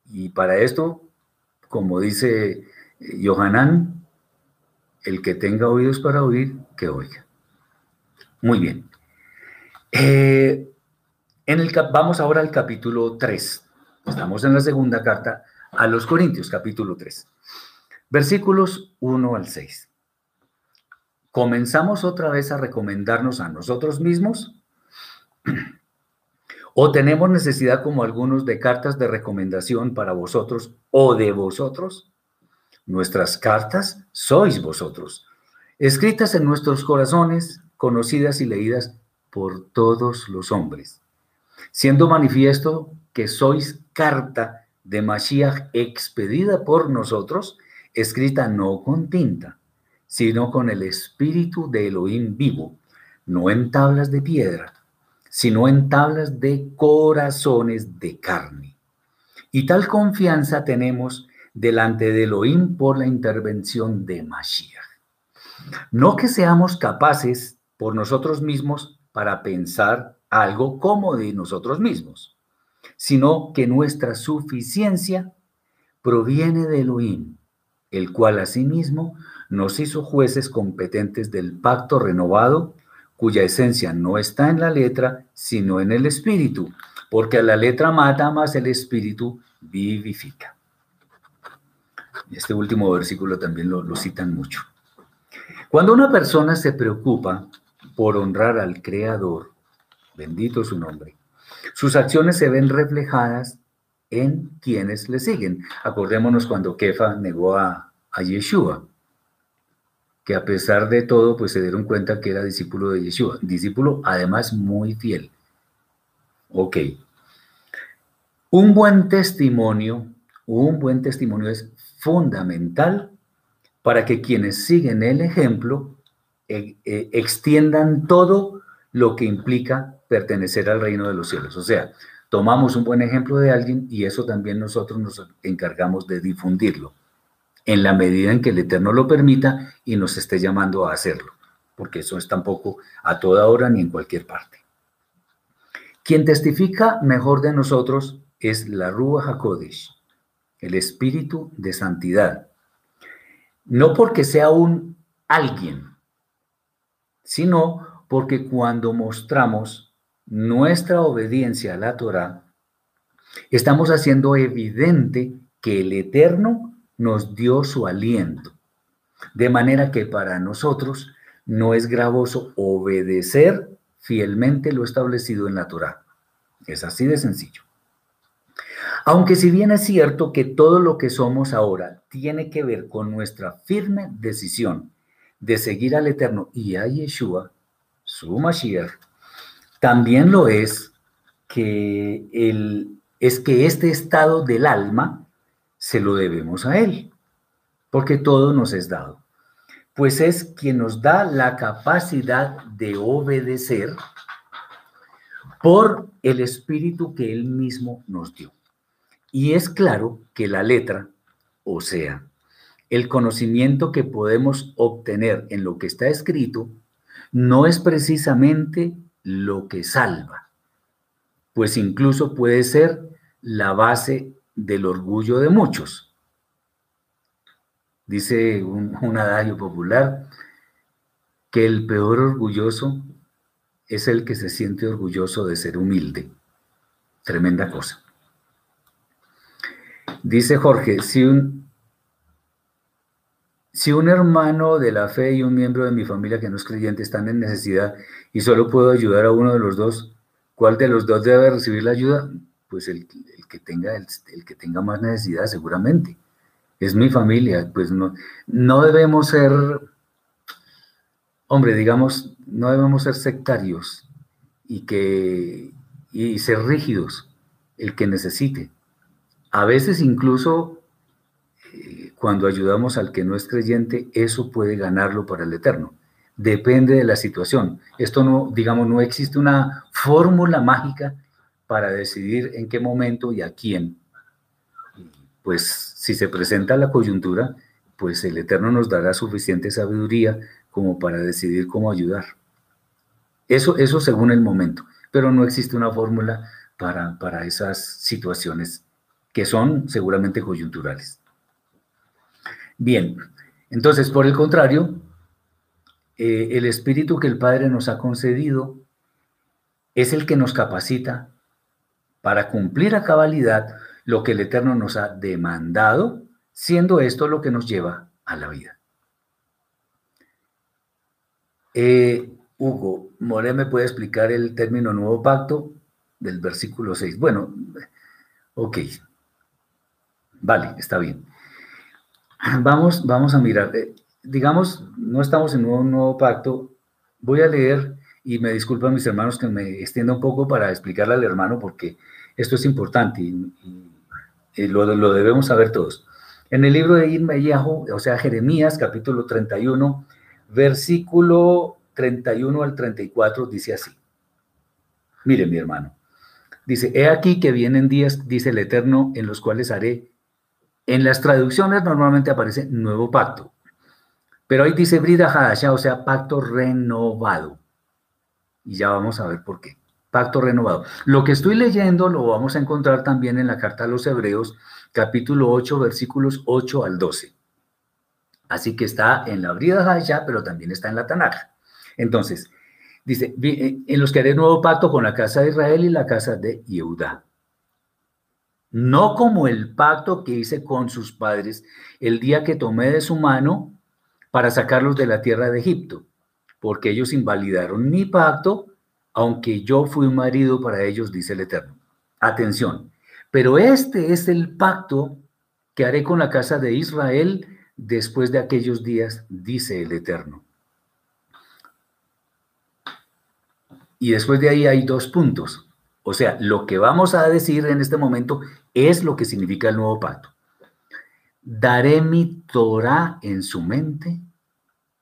Speaker 1: Y para esto, como dice Johanán, el que tenga oídos para oír, que oiga. Muy bien. Eh, en el, vamos ahora al capítulo 3. Estamos en la segunda carta a los Corintios, capítulo 3. Versículos 1 al 6. ¿Comenzamos otra vez a recomendarnos a nosotros mismos? ¿O tenemos necesidad como algunos de cartas de recomendación para vosotros o de vosotros? Nuestras cartas sois vosotros, escritas en nuestros corazones, conocidas y leídas por todos los hombres, siendo manifiesto que sois carta de Mashiach expedida por nosotros, escrita no con tinta, sino con el espíritu de Elohim vivo, no en tablas de piedra, sino en tablas de corazones de carne. Y tal confianza tenemos delante de Elohim por la intervención de Mashiach. No que seamos capaces por nosotros mismos para pensar algo como de nosotros mismos, sino que nuestra suficiencia proviene de Elohim, el cual asimismo nos hizo jueces competentes del pacto renovado, cuya esencia no está en la letra, sino en el espíritu, porque la letra mata, más el espíritu vivifica. Este último versículo también lo, citan mucho. Cuando una persona se preocupa por honrar al Creador, bendito su nombre, sus acciones se ven reflejadas en quienes le siguen. Acordémonos cuando Kefa negó a, a Yeshua, que a pesar de todo, pues se dieron cuenta que era discípulo de Yeshua, discípulo además muy fiel. Ok. Un buen testimonio, un buen testimonio es fundamental para que quienes siguen el ejemplo eh, eh, extiendan todo lo que implica pertenecer al reino de los cielos. O sea, tomamos un buen ejemplo de alguien y eso también nosotros nos encargamos de difundirlo, en la medida en que el Eterno lo permita y nos esté llamando a hacerlo, porque eso es tampoco a toda hora ni en cualquier parte. Quien testifica mejor de nosotros es la Rúa HaKodesh, el espíritu de santidad. No porque sea un alguien, sino porque cuando mostramos nuestra obediencia a la Torah, estamos haciendo evidente que el Eterno nos dio su aliento. De manera que para nosotros no es gravoso obedecer fielmente lo establecido en la Torah. Es así de sencillo. Aunque si bien es cierto que todo lo que somos ahora tiene que ver con nuestra firme decisión de seguir al Eterno y a Yeshua, su Mashiach, también lo es que, el, es que este estado del alma se lo debemos a Él, porque todo nos es dado, pues es quien nos da la capacidad de obedecer por el espíritu que Él mismo nos dio. Y es claro que la letra, o sea, el conocimiento que podemos obtener en lo que está escrito, no es precisamente lo que salva, pues incluso puede ser la base del orgullo de muchos. Dice un, adagio popular que el peor orgulloso es el que se siente orgulloso de ser humilde. Tremenda cosa. Dice Jorge, si un, si un hermano de la fe y un miembro de mi familia que no es creyente están en necesidad y solo puedo ayudar a uno de los dos, ¿cuál de los dos debe recibir la ayuda? Pues el, que, tenga, el, que tenga más necesidad, seguramente. Es mi familia, pues no, no debemos ser, hombre, digamos, no debemos ser sectarios y, que, y ser rígidos, el que necesite. A veces incluso, eh, cuando ayudamos al que no es creyente, eso puede ganarlo para el eterno. Depende de la situación. Esto no, digamos, no existe una fórmula mágica para decidir en qué momento y a quién. Pues si se presenta la coyuntura, pues el Eterno nos dará suficiente sabiduría como para decidir cómo ayudar. Eso, eso según el momento, pero no existe una fórmula para, para esas situaciones que son seguramente coyunturales. Bien, entonces, por el contrario, eh, el espíritu que el Padre nos ha concedido es el que nos capacita para cumplir a cabalidad lo que el Eterno nos ha demandado, siendo esto lo que nos lleva a la vida. Eh, Hugo, More me puede explicar el término nuevo pacto del versículo 6. Bueno, ok. Vale, está bien. Vamos, vamos a mirar. Eh, digamos, no estamos en un nuevo pacto. Voy a leer, y me disculpan mis hermanos que me extienda un poco para explicarle al hermano, porque esto es importante y, lo, debemos saber todos. En el libro de Irmeyahu, o sea, Jeremías, capítulo 31, versículo 31 al 34, dice así. Mire, mi hermano. Dice, he aquí que vienen días, dice el Eterno, en los cuales haré en las traducciones normalmente aparece nuevo pacto, pero ahí dice Brida Hadasha, o sea, pacto renovado. Y ya vamos a ver por qué. Pacto renovado. Lo que estoy leyendo lo vamos a encontrar también en la carta a los Hebreos, capítulo 8, versículos 8 al 12. Así que está en la Brida Hadasha, pero también está en la Tanakh. Entonces, dice, en los que haré nuevo pacto con la casa de Israel y la casa de Yehudá no como el pacto que hice con sus padres el día que tomé de su mano para sacarlos de la tierra de Egipto, porque ellos invalidaron mi pacto, aunque yo fui un marido para ellos, dice el Eterno. Atención, pero este es el pacto que haré con la casa de Israel después de aquellos días, dice el Eterno. Y después de ahí hay dos puntos. O sea, lo que vamos a decir en este momento es lo que significa el nuevo pacto. Daré mi Torah en su mente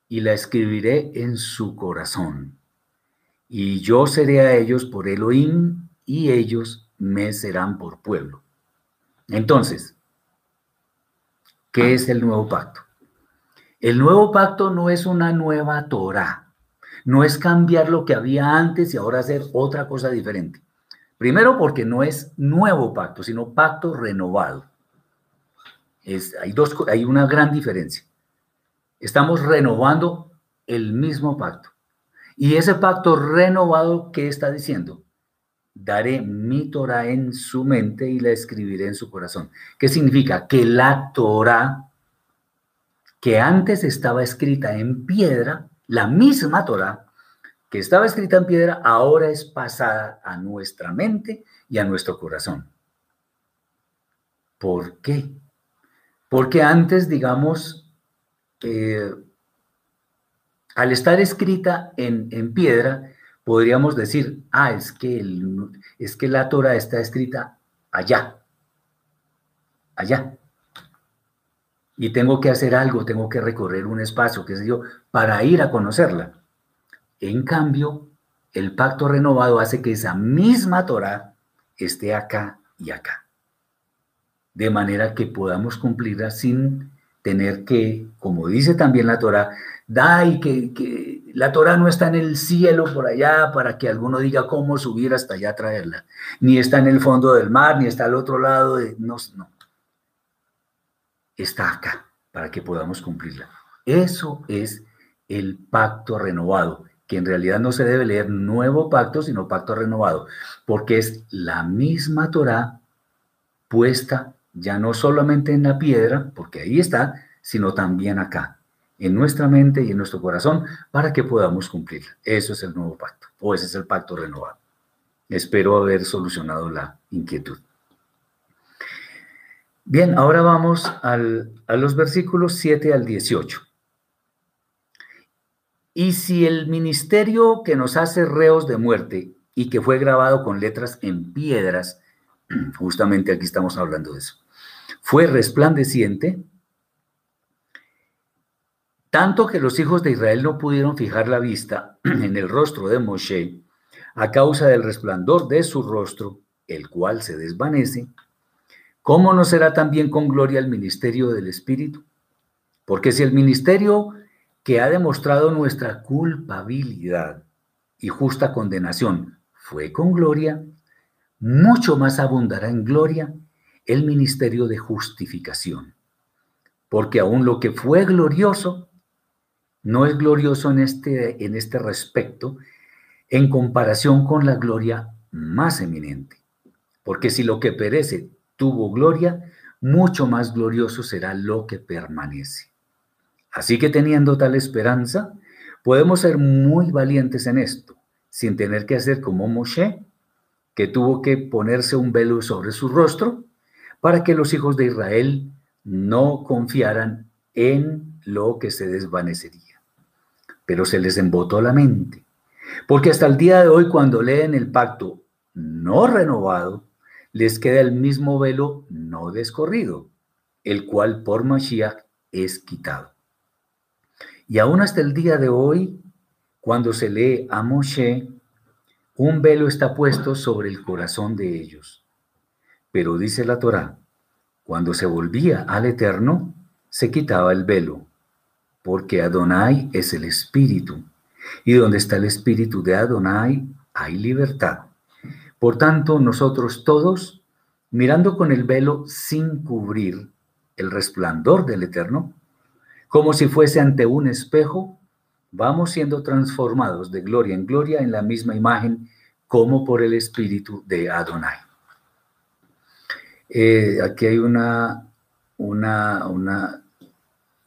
Speaker 1: y la escribiré en su corazón. Y yo seré a ellos por Elohim y ellos me serán por pueblo. Entonces, ¿qué es el nuevo pacto? El nuevo pacto no es una nueva Torah, no es cambiar lo que había antes y ahora hacer otra cosa diferente. Primero porque no es nuevo pacto, sino pacto renovado. Hay una gran diferencia. Estamos renovando el mismo pacto. Y ese pacto renovado, ¿qué está diciendo? Daré mi Torah en su mente y la escribiré en su corazón. ¿Qué significa? Que la Torah, que antes estaba escrita en piedra, la misma Torah, que estaba escrita en piedra ahora es pasada a nuestra mente y a nuestro corazón. ¿Por qué? Porque antes, digamos, eh, al estar escrita en, piedra, podríamos decir, ah, es que, es que la Torah está escrita allá, allá. Y tengo que hacer algo, tengo que recorrer un espacio, qué sé yo, para ir a conocerla. En cambio, el pacto renovado hace que esa misma Torah esté acá y acá. De manera que podamos cumplirla sin tener que, como dice también la Torah, da y que, la Torah no está en el cielo por allá para que alguno diga cómo subir hasta allá a traerla. Ni está en el fondo del mar, ni está al otro lado de... No, no. Está acá para que podamos cumplirla. Eso es el pacto renovado que en realidad no se debe leer nuevo pacto, sino pacto renovado, porque es la misma Torah puesta ya no solamente en la piedra, porque ahí está, sino también acá, en nuestra mente y en nuestro corazón, para que podamos cumplirla. Eso es el nuevo pacto, o ese es el pacto renovado. Espero haber solucionado la inquietud. Bien, ahora vamos a los versículos 7 al 18. Y si el ministerio que nos hace reos de muerte y que fue grabado con letras en piedras, justamente aquí estamos hablando de eso, fue resplandeciente, tanto que los hijos de Israel no pudieron fijar la vista en el rostro de Moshe a causa del resplandor de su rostro, el cual se desvanece, ¿cómo no será también con gloria el ministerio del Espíritu? Porque si el ministerio que ha demostrado nuestra culpabilidad y justa condenación fue con gloria, mucho más abundará en gloria el ministerio de justificación. Porque aún lo que fue glorioso no es glorioso en este, en este respecto en comparación con la gloria más eminente. Porque si lo que perece tuvo gloria, mucho más glorioso será lo que permanece. Así que teniendo tal esperanza, podemos ser muy valientes en esto, sin tener que hacer como Moshe, que tuvo que ponerse un velo sobre su rostro para que los hijos de Israel no confiaran en lo que se desvanecería pero se les embotó la mente. Porque hasta el día de hoy, cuando leen el pacto no renovado, les queda el mismo velo no descorrido, el cual por Mashiach es quitado. Y aún hasta el día de hoy, cuando se lee a Moshe, un velo está puesto sobre el corazón de ellos. Pero dice la Torá, cuando se volvía al Eterno, se quitaba el velo porque Adonai es el Espíritu, y donde está el Espíritu de Adonai hay libertad. Por tanto, nosotros todos, mirando con el velo sin cubrir el resplandor del Eterno, como si fuese ante un espejo, vamos siendo transformados de gloria en gloria en la misma imagen como por el Espíritu de Adonai. Eh, aquí hay una, una, una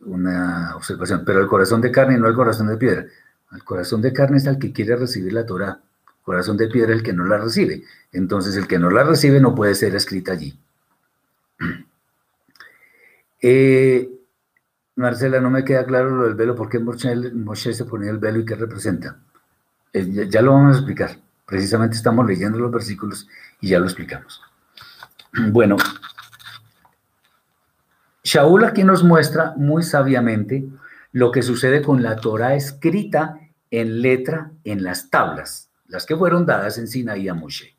Speaker 1: una observación, pero el corazón de carne no el corazón de piedra. El corazón de carne es el que quiere recibir la Torah. El corazón de piedra es el que no la recibe. Entonces, el que no la recibe no puede ser escrita allí. Eh, Marcela, no me queda claro lo del velo. ¿Por qué Moshe, se ponía el velo y qué representa? Eh, ya lo vamos a explicar. Precisamente estamos leyendo los versículos y ya lo explicamos. Bueno, Shaul aquí nos muestra muy sabiamente lo que sucede con la Torah escrita en letra en las tablas, las que fueron dadas en Sinaí a Moshe.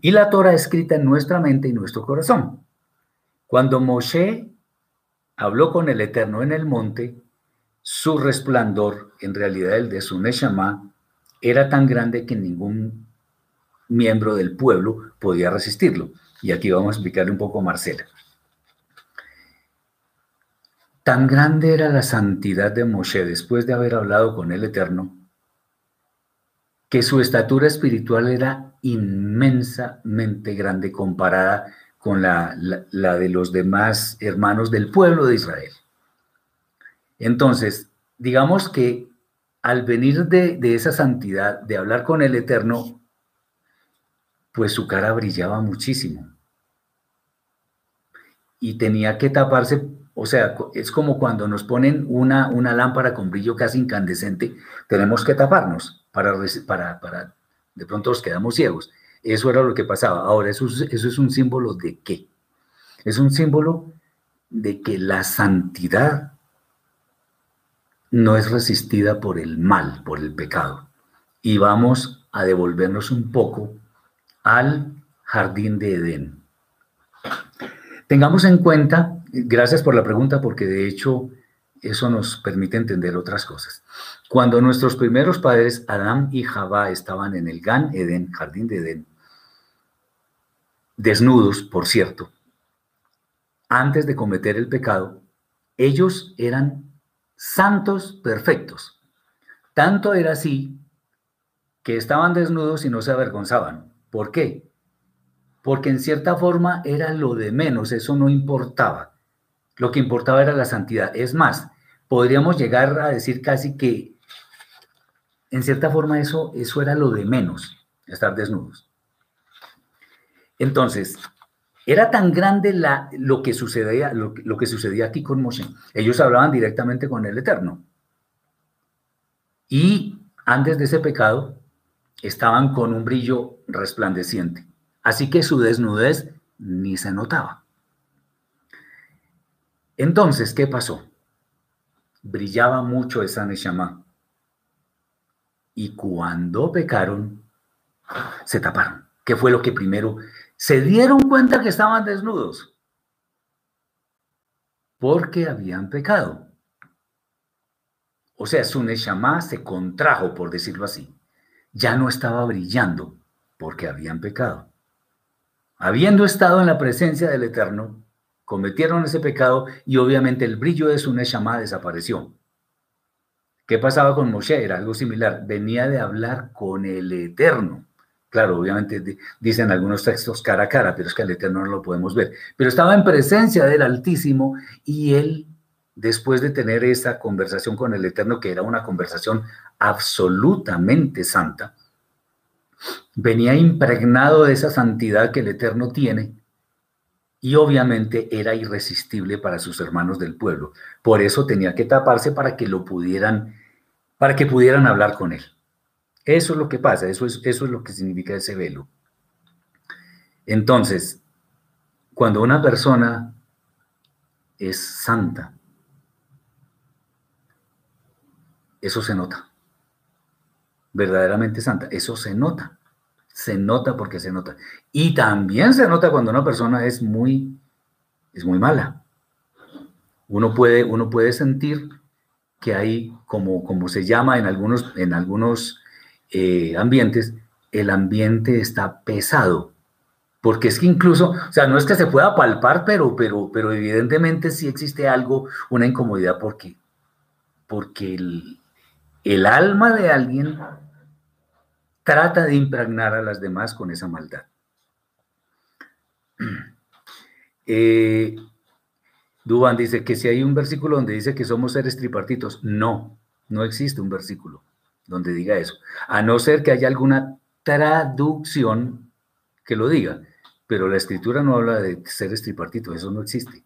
Speaker 1: Y la Torah escrita en nuestra mente y nuestro corazón. Cuando Moshe habló con el Eterno en el monte, su resplandor, en realidad el de su Neshama, era tan grande que ningún miembro del pueblo podía resistirlo. Y aquí vamos a explicarle un poco a Marcela. Tan grande era la santidad de Moshe después de haber hablado con el Eterno, que su estatura espiritual era inmensamente grande comparada con la, de los demás hermanos del pueblo de Israel. Entonces, digamos que al venir de, de esa santidad, de hablar con el Eterno, pues su cara brillaba muchísimo. Y tenía que taparse o sea, es como cuando nos ponen una, una lámpara con brillo casi incandescente, tenemos que taparnos para, para, para, de pronto nos quedamos ciegos. Eso era lo que pasaba. Ahora, eso, eso es un símbolo de qué? Es un símbolo de que la santidad no es resistida por el mal, por el pecado. Y vamos a devolvernos un poco al jardín de Edén. Tengamos en cuenta Gracias por la pregunta porque de hecho eso nos permite entender otras cosas. Cuando nuestros primeros padres, Adán y Jabá, estaban en el Gan Eden, jardín de Edén, desnudos, por cierto, antes de cometer el pecado, ellos eran santos perfectos. Tanto era así que estaban desnudos y no se avergonzaban. ¿Por qué? Porque en cierta forma era lo de menos, eso no importaba. Lo que importaba era la santidad. Es más, podríamos llegar a decir casi que, en cierta forma, eso, eso era lo de menos, estar desnudos. Entonces, era tan grande lo, que sucedía, lo, que sucedía aquí con Moshe. Ellos hablaban directamente con el Eterno. Y antes de ese pecado, estaban con un brillo resplandeciente. Así que su desnudez ni se notaba. Entonces, ¿qué pasó? brillaba mucho esa Neshama. Y cuando pecaron, se taparon. ¿Qué fue lo que primero? Se dieron cuenta que estaban desnudos. Porque habían pecado. O sea, su Neshama se contrajo, por decirlo así. Ya no estaba brillando porque habían pecado. Habiendo estado en la presencia del Eterno, cometieron ese pecado y obviamente el brillo de su Neshama desapareció. ¿Qué pasaba con Moshe? Era algo similar. Venía de hablar con el Eterno. Claro, obviamente dicen algunos textos cara a cara, pero es que el Eterno no lo podemos ver. Pero estaba en presencia del Altísimo y él, después de tener esa conversación con el Eterno, que era una conversación absolutamente santa, venía impregnado de esa santidad que el Eterno tiene y obviamente era irresistible para sus hermanos del pueblo. Por eso tenía que taparse para que lo pudieran, para que pudieran hablar con él. Eso es lo que pasa, eso es, eso es lo que significa ese velo. Entonces, cuando una persona es santa, eso se nota. Verdaderamente santa, eso se nota se nota porque se nota. Y también se nota cuando una persona es muy, es muy mala. Uno puede, uno puede sentir que hay, como, como se llama en algunos, en algunos eh, ambientes, el ambiente está pesado. Porque es que incluso, o sea, no es que se pueda palpar, pero, pero, pero evidentemente sí existe algo, una incomodidad, porque, porque el, alma de alguien trata de impregnar a las demás con esa maldad. Eh, dice que si hay un versículo donde dice que somos seres tripartitos, no, no existe un versículo donde diga eso, a no ser que haya alguna traducción que lo diga, pero la escritura no habla de seres tripartitos, eso no existe.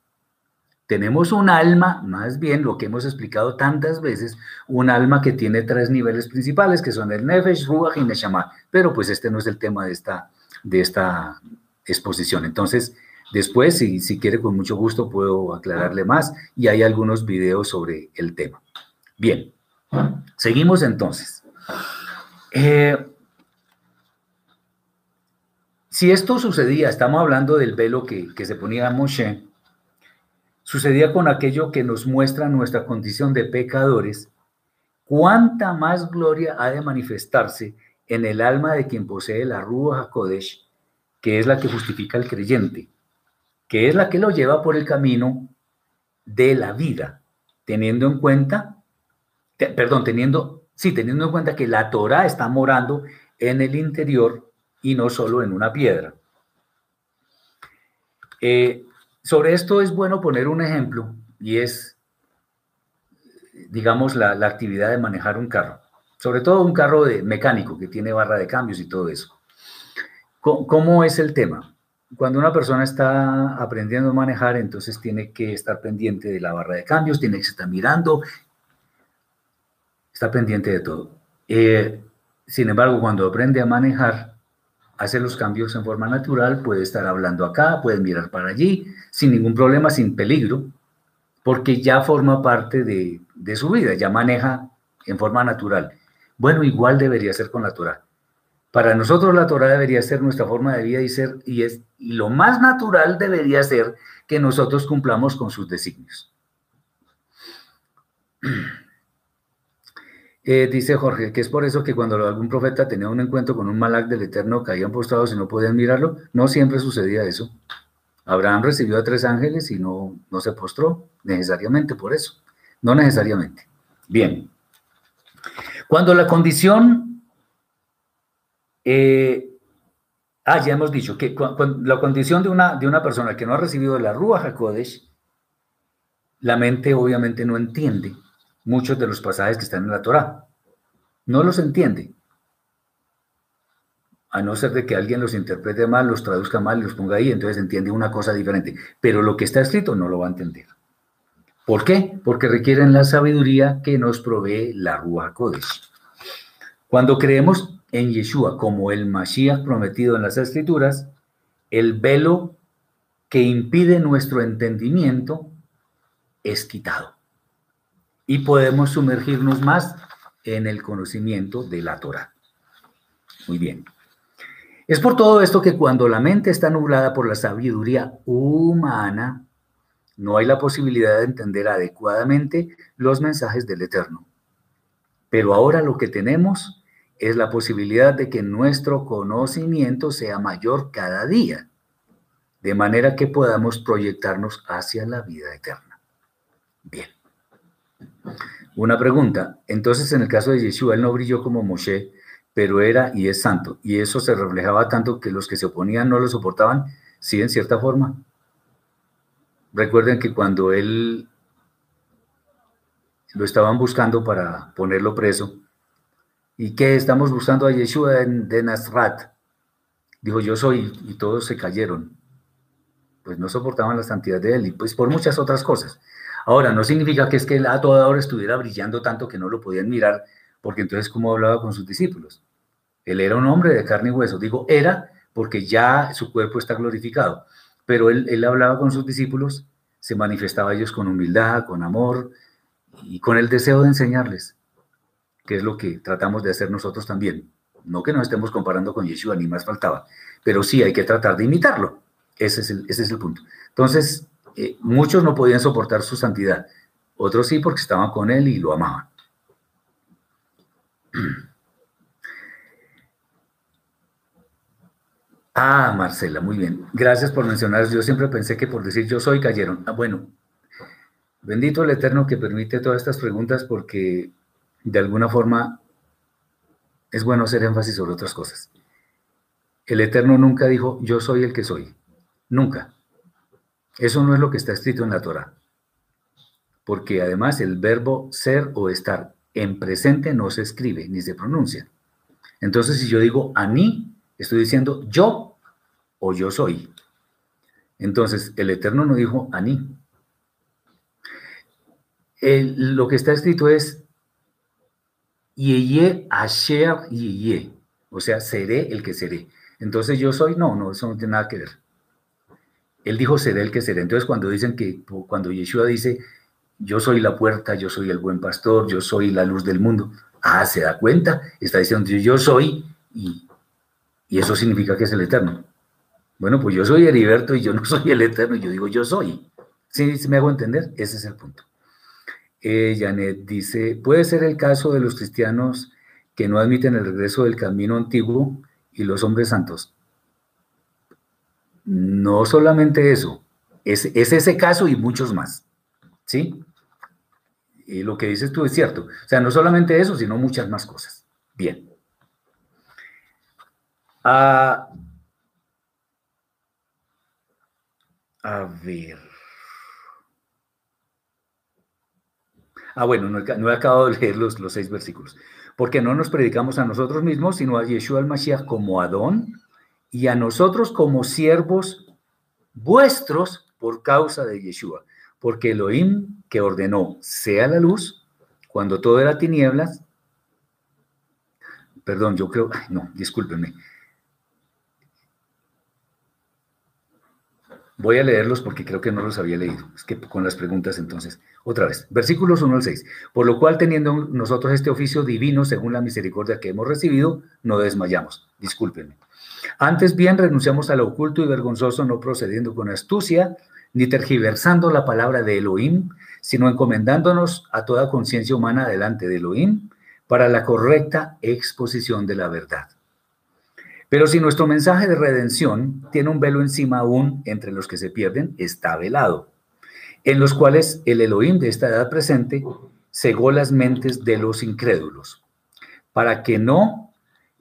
Speaker 1: Tenemos un alma, más bien lo que hemos explicado tantas veces, un alma que tiene tres niveles principales, que son el Nefesh, Ruach y Neshama. Pero pues este no es el tema de esta, de esta exposición. Entonces, después, si, si quiere, con mucho gusto puedo aclararle más y hay algunos videos sobre el tema. Bien, seguimos entonces. Eh, si esto sucedía, estamos hablando del velo que, se ponía Moshe, sucedía con aquello que nos muestra nuestra condición de pecadores, cuánta más gloria ha de manifestarse en el alma de quien posee la Ruach HaKodesh, que es la que justifica al creyente, que es la que lo lleva por el camino de la vida, teniendo en cuenta, perdón, teniendo, sí, teniendo en cuenta que la Torah está morando en el interior y no solo en una piedra. Eh, sobre esto es bueno poner un ejemplo y es, digamos, la, actividad de manejar un carro, sobre todo un carro de mecánico que tiene barra de cambios y todo eso. ¿Cómo, es el tema? Cuando una persona está aprendiendo a manejar, entonces tiene que estar pendiente de la barra de cambios, tiene que estar mirando, está pendiente de todo. Eh, sin embargo, cuando aprende a manejar, hace los cambios en forma natural, puede estar hablando acá, puede mirar para allí, sin ningún problema, sin peligro, porque ya forma parte de, su vida, ya maneja en forma natural. Bueno, igual debería ser con la Torah. Para nosotros la Torah debería ser nuestra forma de vida y ser y es y lo más natural debería ser que nosotros cumplamos con sus designios. Eh, dice Jorge, que es por eso que cuando algún profeta tenía un encuentro con un malak del Eterno, caían postrados y no podían mirarlo. No siempre sucedía eso. Abraham recibió a tres ángeles y no, no se postró necesariamente por eso. No necesariamente. Bien. Cuando la condición... Eh, ah, ya hemos dicho que la condición de una, de una persona que no ha recibido la Ruach HaKodesh, la mente obviamente no entiende muchos de los pasajes que están en la Torá. No los entiende. A no ser de que alguien los interprete mal, los traduzca mal y los ponga ahí, entonces entiende una cosa diferente. Pero lo que está escrito no lo va a entender. ¿Por qué? Porque requieren la sabiduría que nos provee la Ruach Kodesh. Cuando creemos en Yeshua como el Mashiach prometido en las Escrituras, el velo que impide nuestro entendimiento es quitado y podemos sumergirnos más en el conocimiento de la Torah. Muy bien. Es por todo esto que cuando la mente está nublada por la sabiduría humana, no hay la posibilidad de entender adecuadamente los mensajes del Eterno. Pero ahora lo que tenemos es la posibilidad de que nuestro conocimiento sea mayor cada día, de manera que podamos proyectarnos hacia la vida eterna. Bien. Una pregunta. Entonces, en el caso de Yeshua, él no brilló como Moshe, pero era y es santo. Y eso se reflejaba tanto que los que se oponían no lo soportaban, sí, en cierta forma. Recuerden que cuando él lo estaban buscando para ponerlo preso, ¿y qué estamos buscando a Yeshua de Nazrat? Dijo, yo soy, y todos se cayeron. Pues no soportaban la santidad de él, y pues por muchas otras cosas. Ahora, no significa que es que él a toda hora estuviera brillando tanto que no lo podían mirar, porque entonces, ¿cómo hablaba con sus discípulos? Él era un hombre de carne y hueso. Digo, era porque ya su cuerpo está glorificado. Pero él, él hablaba con sus discípulos, se manifestaba a ellos con humildad, con amor y con el deseo de enseñarles, que es lo que tratamos de hacer nosotros también. No que nos estemos comparando con Yeshua, ni más faltaba, pero sí hay que tratar de imitarlo. Ese es el, ese es el punto. Entonces, eh, muchos no podían soportar su santidad, otros sí porque estaban con él y lo amaban. Ah, Marcela, muy bien. Gracias por mencionar. Yo siempre pensé que por decir yo soy cayeron. Ah, bueno, bendito el Eterno que permite todas estas preguntas porque de alguna forma es bueno hacer énfasis sobre otras cosas. El Eterno nunca dijo yo soy el que soy. Nunca. Eso no es lo que está escrito en la Torah. Porque además el verbo ser o estar en presente no se escribe ni se pronuncia. Entonces, si yo digo a mí, estoy diciendo yo o yo soy. Entonces, el Eterno no dijo a mí. lo que está escrito es Yeye Asher Yeye, o sea, seré el que seré. Entonces, yo soy, no, no, eso no tiene nada que ver. Él dijo, seré el que seré. Entonces, cuando dicen que, cuando Yeshua dice, yo soy la puerta, yo soy el buen pastor, yo soy la luz del mundo, ah, se da cuenta, está diciendo, yo soy, y, eso significa que es el eterno. Bueno, pues yo soy Heriberto y yo no soy el eterno, yo digo, yo soy. ¿Sí, me hago entender? Ese es el punto. Eh, Janet dice, puede ser el caso de los cristianos que no admiten el regreso del camino antiguo y los hombres santos. No solamente eso, es, ese caso y muchos más. ¿Sí? Y lo que dices tú es cierto. O sea, no solamente eso, sino muchas más cosas. Bien. Ah, a ver. Ah, bueno, no he, acabado de leer los, los, seis versículos. Porque no nos predicamos a nosotros mismos, sino a Yeshua el Mashiach como Adón, y a nosotros como siervos vuestros por causa de Yeshua. Porque Elohim que ordenó sea la luz, cuando todo era tinieblas, perdón, yo creo, no, discúlpenme. Voy a leerlos porque creo que no los había leído. Es que con las preguntas entonces. Otra vez, versículos 1 al 6. Por lo cual, teniendo nosotros este oficio divino, según la misericordia que hemos recibido, no desmayamos. Discúlpenme. Antes bien renunciamos al oculto y vergonzoso, no procediendo con astucia, ni tergiversando la palabra de Elohim, sino encomendándonos a toda conciencia humana delante de Elohim para la correcta exposición de la verdad. Pero si nuestro mensaje de redención tiene un velo encima aún entre los que se pierden, está velado, en los cuales el Elohim de esta edad presente cegó las mentes de los incrédulos, para que no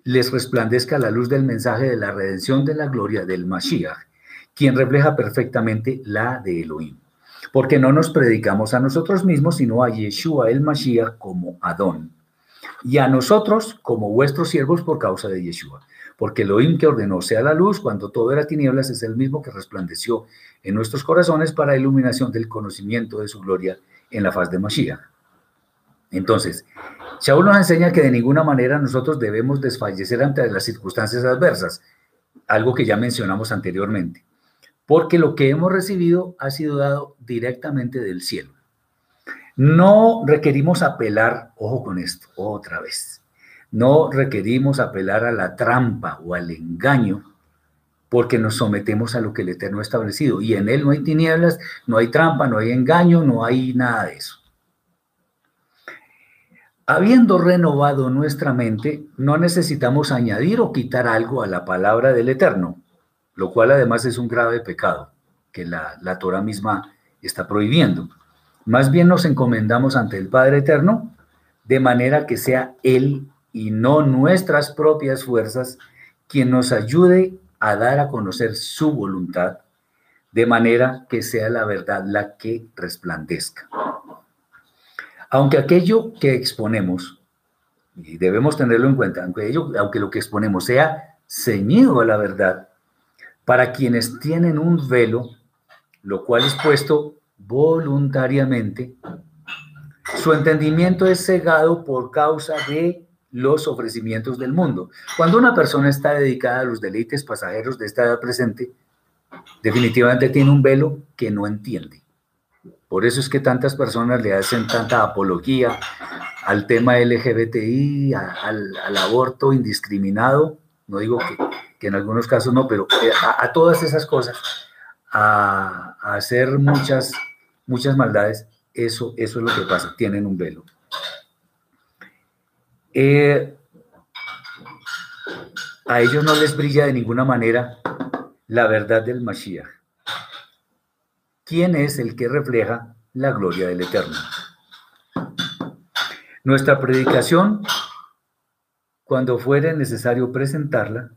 Speaker 1: les resplandezca la luz del mensaje de la redención de la gloria del Mashiach, quien refleja perfectamente la de Elohim. Porque no nos predicamos a nosotros mismos, sino a Yeshua el Mashiach como Adón, y a nosotros como vuestros siervos por causa de Yeshua. Porque Elohim que ordenó sea la luz cuando todo era tinieblas es el mismo que resplandeció en nuestros corazones para iluminación del conocimiento de su gloria en la faz de Mashiach. Entonces, Shaul nos enseña que de ninguna manera nosotros debemos desfallecer ante las circunstancias adversas, algo que ya mencionamos anteriormente, porque lo que hemos recibido ha sido dado directamente del cielo. No requerimos apelar, ojo con esto, otra vez, no requerimos apelar a la trampa o al engaño porque nos sometemos a lo que el Eterno ha establecido. Y en Él no hay tinieblas, no hay trampa, no hay engaño, no hay nada de eso. Habiendo renovado nuestra mente, no necesitamos añadir o quitar algo a la palabra del Eterno, lo cual además es un grave pecado que la, la Torah misma está prohibiendo. Más bien nos encomendamos ante el Padre Eterno, de manera que sea Él y no nuestras propias fuerzas quien nos ayude a dar a conocer su voluntad, de manera que sea la verdad la que resplandezca. Aunque aquello que exponemos, y debemos tenerlo en cuenta, aunque, aunque lo que exponemos sea ceñido a la verdad, para quienes tienen un velo, lo cual es puesto voluntariamente, su entendimiento es cegado por causa de los ofrecimientos del mundo. Cuando una persona está dedicada a los deleites pasajeros de esta edad presente, definitivamente tiene un velo que no entiende. Por eso es que tantas personas le hacen tanta apología al tema LGBTI, al, aborto indiscriminado, no digo que, en algunos casos no, pero eh, a, todas esas cosas, a, hacer muchas, muchas maldades, eso, eso es lo que pasa, tienen un velo. Eh, a ellos no les brilla de ninguna manera la verdad del Mashiach. ¿Quién es el que refleja la gloria del Eterno? Nuestra predicación, cuando fuere necesario presentarla,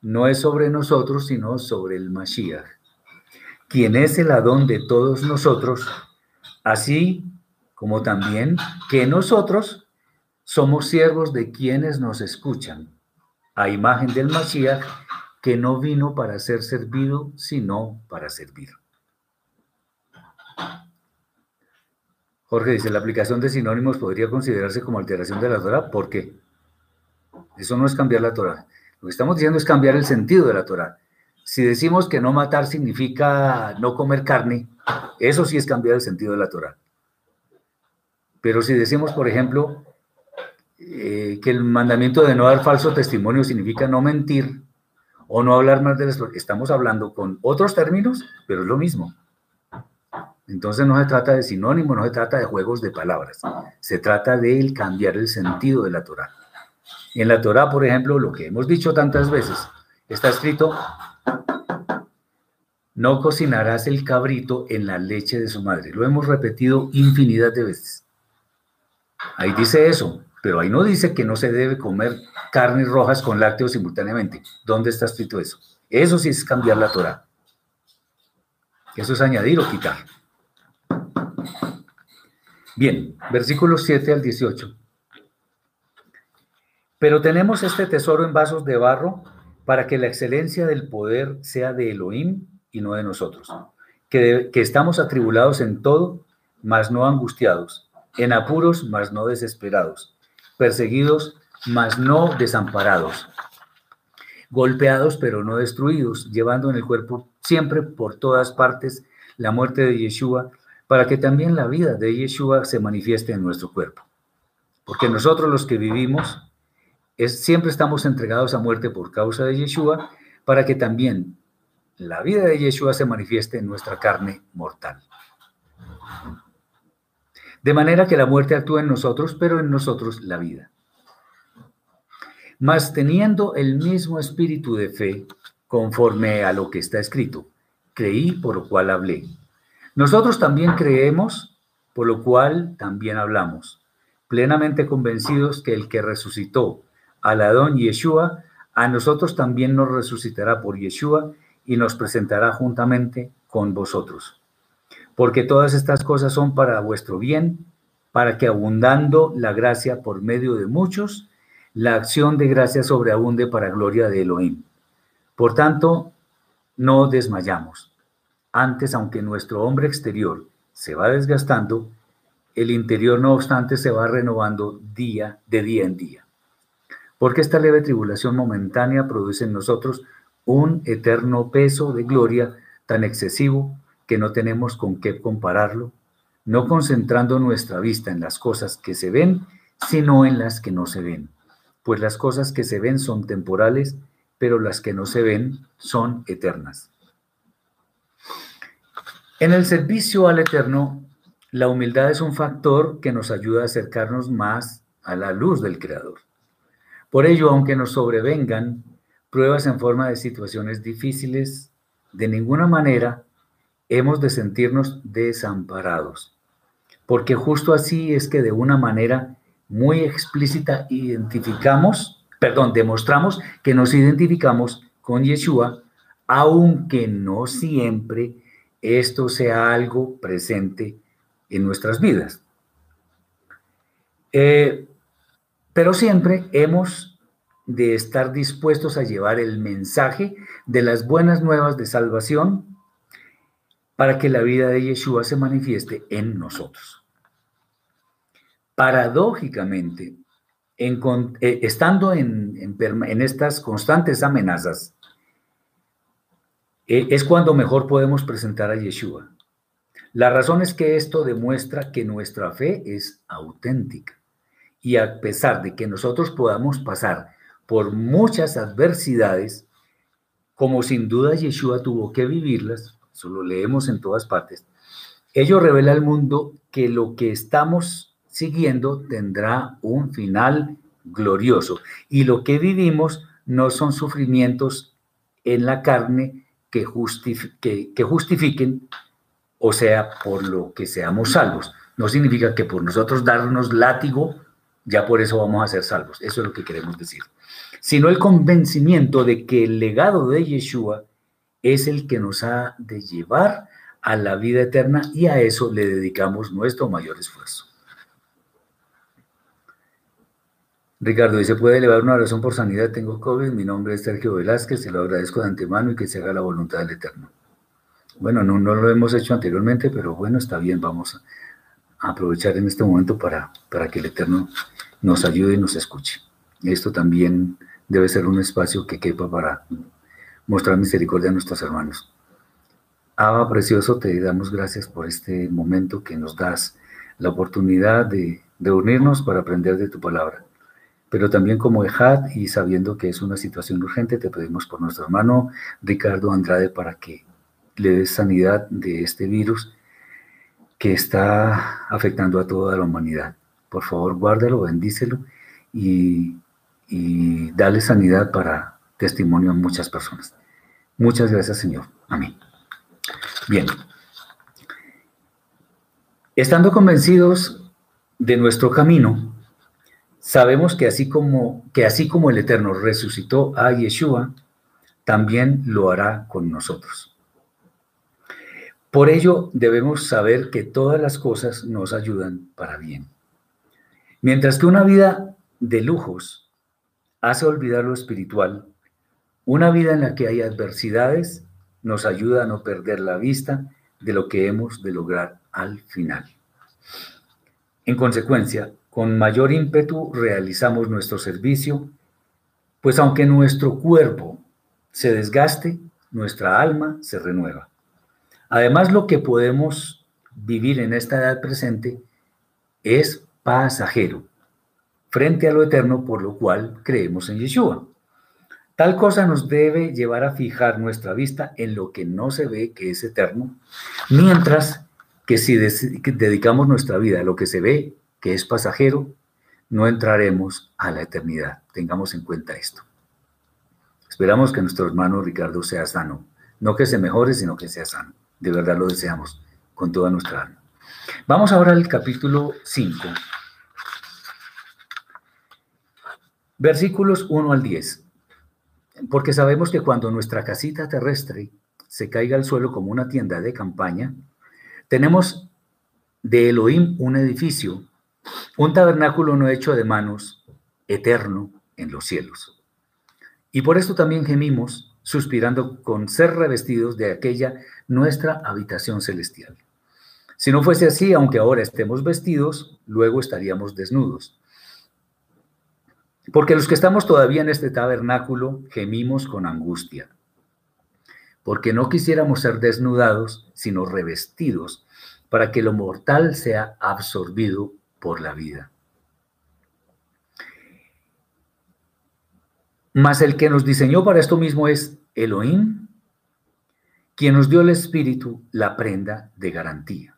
Speaker 1: no es sobre nosotros, sino sobre el Mashiach, quien es el Adón de todos nosotros, así como también que nosotros somos siervos de quienes nos escuchan, a imagen del Mashiach, que no vino para ser servido, sino para servir. Jorge dice, la aplicación de sinónimos podría considerarse como alteración de la Torah. ¿Por qué? Eso no es cambiar la Torah. Lo que estamos diciendo es cambiar el sentido de la Torah. Si decimos que no matar significa no comer carne, eso sí es cambiar el sentido de la Torah. Pero si decimos, por ejemplo, eh, que el mandamiento de no dar falso testimonio significa no mentir o no hablar más de las estamos hablando con otros términos, pero es lo mismo. Entonces no se trata de sinónimo, no se trata de juegos de palabras, se trata de cambiar el sentido de la Torah. En la Torah, por ejemplo, lo que hemos dicho tantas veces, está escrito, no cocinarás el cabrito en la leche de su madre. Lo hemos repetido infinidad de veces. Ahí dice eso, pero ahí no dice que no se debe comer carnes rojas con lácteos simultáneamente. ¿Dónde está escrito eso? Eso sí es cambiar la Torah. Eso es añadir o quitar. Bien, versículos 7 al 18. Pero tenemos este tesoro en vasos de barro para que la excelencia del poder sea de Elohim y no de nosotros. Que, que estamos atribulados en todo, mas no angustiados, en apuros, mas no desesperados perseguidos, mas no desamparados, golpeados, pero no destruidos, llevando en el cuerpo siempre por todas partes la muerte de Yeshua, para que también la vida de Yeshua se manifieste en nuestro cuerpo. Porque nosotros los que vivimos siempre estamos entregados a muerte por causa de Yeshua, para que también la vida de Yeshua se manifieste en nuestra carne mortal. De manera que la muerte actúa en nosotros, pero en nosotros la vida. Mas teniendo el mismo espíritu de fe, conforme a lo que está escrito, creí por lo cual hablé. Nosotros también creemos, por lo cual también hablamos, plenamente convencidos que el que resucitó al Adón Yeshua, a nosotros también nos resucitará por Yeshua y nos presentará juntamente con vosotros porque todas estas cosas son para vuestro bien, para que abundando la gracia por medio de muchos, la acción de gracia sobreabunde para gloria de Elohim. Por tanto, no desmayamos. Antes, aunque nuestro hombre exterior se va desgastando, el interior no obstante se va renovando día de día en día. Porque esta leve tribulación momentánea produce en nosotros un eterno peso de gloria tan excesivo que no tenemos con qué compararlo, no concentrando nuestra vista en las cosas que se ven, sino en las que no se ven. Pues las cosas que se ven son temporales, pero las que no se ven son eternas. En el servicio al Eterno, la humildad es un factor que nos ayuda a acercarnos más a la luz del Creador. Por ello, aunque nos sobrevengan pruebas en forma de situaciones difíciles, de ninguna manera hemos de sentirnos desamparados, porque justo así es que de una manera muy explícita identificamos, perdón, demostramos que nos identificamos con Yeshua, aunque no siempre esto sea algo presente en nuestras vidas. Eh, pero siempre hemos de estar dispuestos a llevar el mensaje de las buenas nuevas de salvación para que la vida de Yeshua se manifieste en nosotros. Paradójicamente, eh, estando en, estas constantes amenazas, eh, es cuando mejor podemos presentar a Yeshua. La razón es que esto demuestra que nuestra fe es auténtica. Y a pesar de que nosotros podamos pasar por muchas adversidades, como sin duda Yeshua tuvo que vivirlas, eso lo leemos en todas partes, ello revela al mundo que lo que estamos siguiendo tendrá un final glorioso y lo que vivimos no son sufrimientos en la carne que, que justifiquen, o sea, por lo que seamos salvos. No significa que por nosotros darnos látigo ya por eso vamos a ser salvos. Eso es lo que queremos decir. Sino el convencimiento de que el legado de Yeshua es el que nos ha de llevar a la vida eterna y a eso le dedicamos nuestro mayor esfuerzo. Ricardo dice, ¿puede elevar una oración por sanidad? Tengo COVID, mi nombre es Sergio Velázquez, se lo agradezco de antemano y que se haga la voluntad del Eterno. Bueno, no, lo hemos hecho anteriormente, pero bueno, está bien, vamos a, aprovechar en este momento para, para que el Eterno nos ayude y nos escuche. Esto también debe ser un espacio que quepa para mostrar misericordia a nuestros hermanos. Abba precioso, te damos gracias por este momento que nos das la oportunidad de, de unirnos para aprender de tu palabra. Pero también como Ejad y sabiendo que es una situación urgente, te pedimos por nuestro hermano Ricardo Andrade para que le des sanidad de este virus que está afectando a toda la humanidad. Por favor, guárdalo, bendícelo y, y dale sanidad para testimonio a muchas personas. Muchas gracias, Señor. Amén. Bien. Estando convencidos de nuestro camino, sabemos que así como, que así como el Eterno resucitó a Yeshua, también lo hará con nosotros. Por ello debemos saber que todas las cosas nos ayudan para bien. Mientras que una vida de lujos hace olvidar lo espiritual, una vida en la que hay adversidades nos ayuda a no perder la vista de lo que hemos de lograr al final. En consecuencia, con mayor ímpetu realizamos nuestro servicio, pues aunque nuestro cuerpo se desgaste, nuestra alma se renueva. Además, lo que podemos vivir en esta edad presente es pasajero, frente a lo eterno, por lo cual creemos en Yeshua. Tal cosa nos debe llevar a fijar nuestra vista en lo que no se ve que es eterno, mientras que si dedicamos nuestra vida a lo que se ve que es pasajero, no entraremos a la eternidad. Tengamos en cuenta esto. Esperamos que nuestro hermano Ricardo sea sano, no que se mejore, sino que sea sano. De verdad lo deseamos con toda nuestra alma. Vamos ahora al capítulo 5. Versículos 1 al 10. Porque sabemos que cuando nuestra casita terrestre se caiga al suelo como una tienda de campaña, tenemos de Elohim un edificio, un tabernáculo no hecho de manos, eterno en los cielos. Y por esto también gemimos suspirando con ser revestidos de aquella nuestra habitación celestial. Si no fuese así, aunque ahora estemos vestidos, luego estaríamos desnudos. Porque los que estamos todavía en este tabernáculo gemimos con angustia, porque no quisiéramos ser desnudados, sino revestidos, para que lo mortal sea absorbido por la vida. Mas el que nos diseñó para esto mismo es Elohim, quien nos dio el espíritu, la prenda de garantía.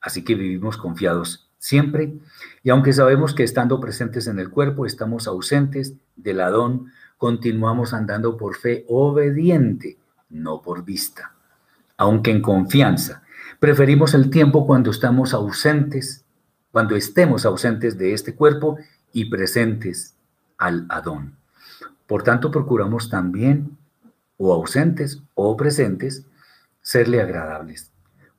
Speaker 1: Así que vivimos confiados siempre, y aunque sabemos que estando presentes en el cuerpo estamos ausentes del Adón, continuamos andando por fe obediente, no por vista. Aunque en confianza, preferimos el tiempo cuando estamos ausentes, cuando estemos ausentes de este cuerpo y presentes al Adón. Por tanto, procuramos también, o ausentes o presentes, serle agradables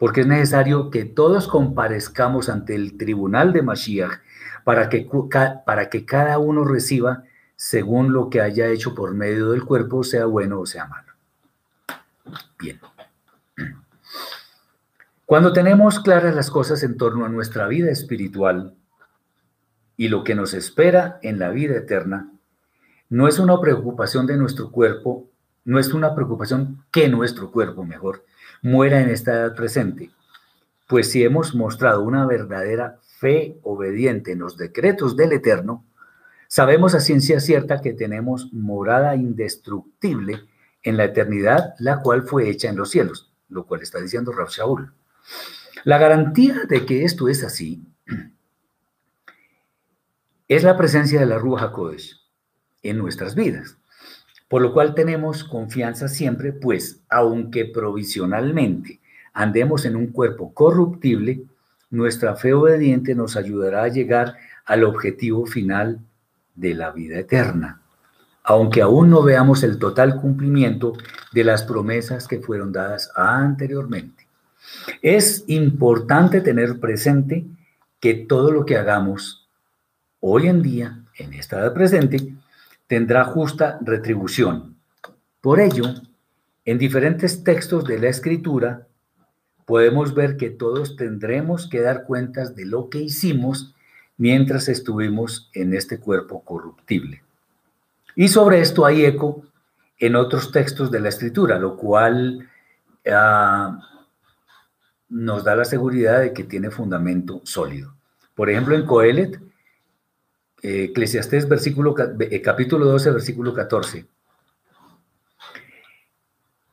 Speaker 1: porque es necesario que todos comparezcamos ante el tribunal de Mashiach para que, para que cada uno reciba según lo que haya hecho por medio del cuerpo, sea bueno o sea malo. Bien. Cuando tenemos claras las cosas en torno a nuestra vida espiritual y lo que nos espera en la vida eterna, no es una preocupación de nuestro cuerpo, no es una preocupación que nuestro cuerpo, mejor, muera en esta edad presente. Pues si hemos mostrado una verdadera fe obediente en los decretos del Eterno, sabemos a ciencia cierta que tenemos morada indestructible en la eternidad, la cual fue hecha en los cielos, lo cual está diciendo Rav Shaul. La garantía de que esto es así es la presencia de la Ruach HaKodesh en nuestras vidas por lo cual tenemos confianza siempre, pues aunque provisionalmente andemos en un cuerpo corruptible, nuestra fe obediente nos ayudará a llegar al objetivo final de la vida eterna, aunque aún no veamos el total cumplimiento de las promesas que fueron dadas anteriormente. Es importante tener presente que todo lo que hagamos hoy en día, en esta edad presente, tendrá justa retribución. Por ello, en diferentes textos de la escritura, podemos ver que todos tendremos que dar cuentas de lo que hicimos mientras estuvimos en este cuerpo corruptible. Y sobre esto hay eco en otros textos de la escritura, lo cual ah, nos da la seguridad de que tiene fundamento sólido. Por ejemplo, en Coelet Eclesiastés versículo, eh, capítulo 12, versículo 14.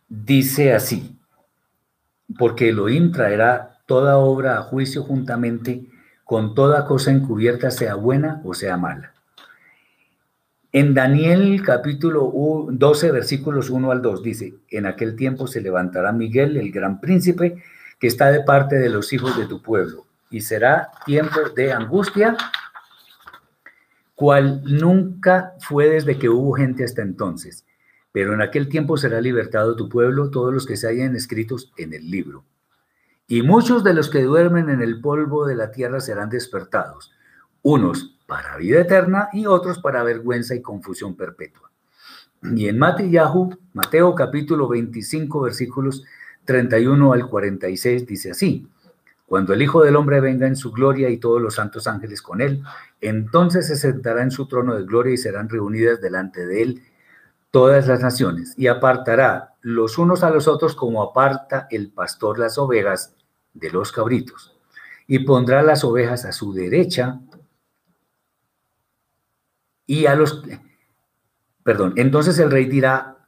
Speaker 1: Dice así, porque Elohim traerá toda obra a juicio juntamente con toda cosa encubierta, sea buena o sea mala. En Daniel capítulo 12, versículos 1 al 2 dice, en aquel tiempo se levantará Miguel, el gran príncipe, que está de parte de los hijos de tu pueblo, y será tiempo de angustia cual nunca fue desde que hubo gente hasta entonces. Pero en aquel tiempo será libertado tu pueblo, todos los que se hayan escritos en el libro. Y muchos de los que duermen en el polvo de la tierra serán despertados, unos para vida eterna y otros para vergüenza y confusión perpetua. Y en Mateo, Mateo capítulo 25, versículos 31 al 46 dice así, cuando el Hijo del Hombre venga en su gloria y todos los santos ángeles con él, entonces se sentará en su trono de gloria y serán reunidas delante de él todas las naciones y apartará los unos a los otros como aparta el pastor las ovejas de los cabritos y pondrá las ovejas a su derecha y a los perdón, entonces el rey dirá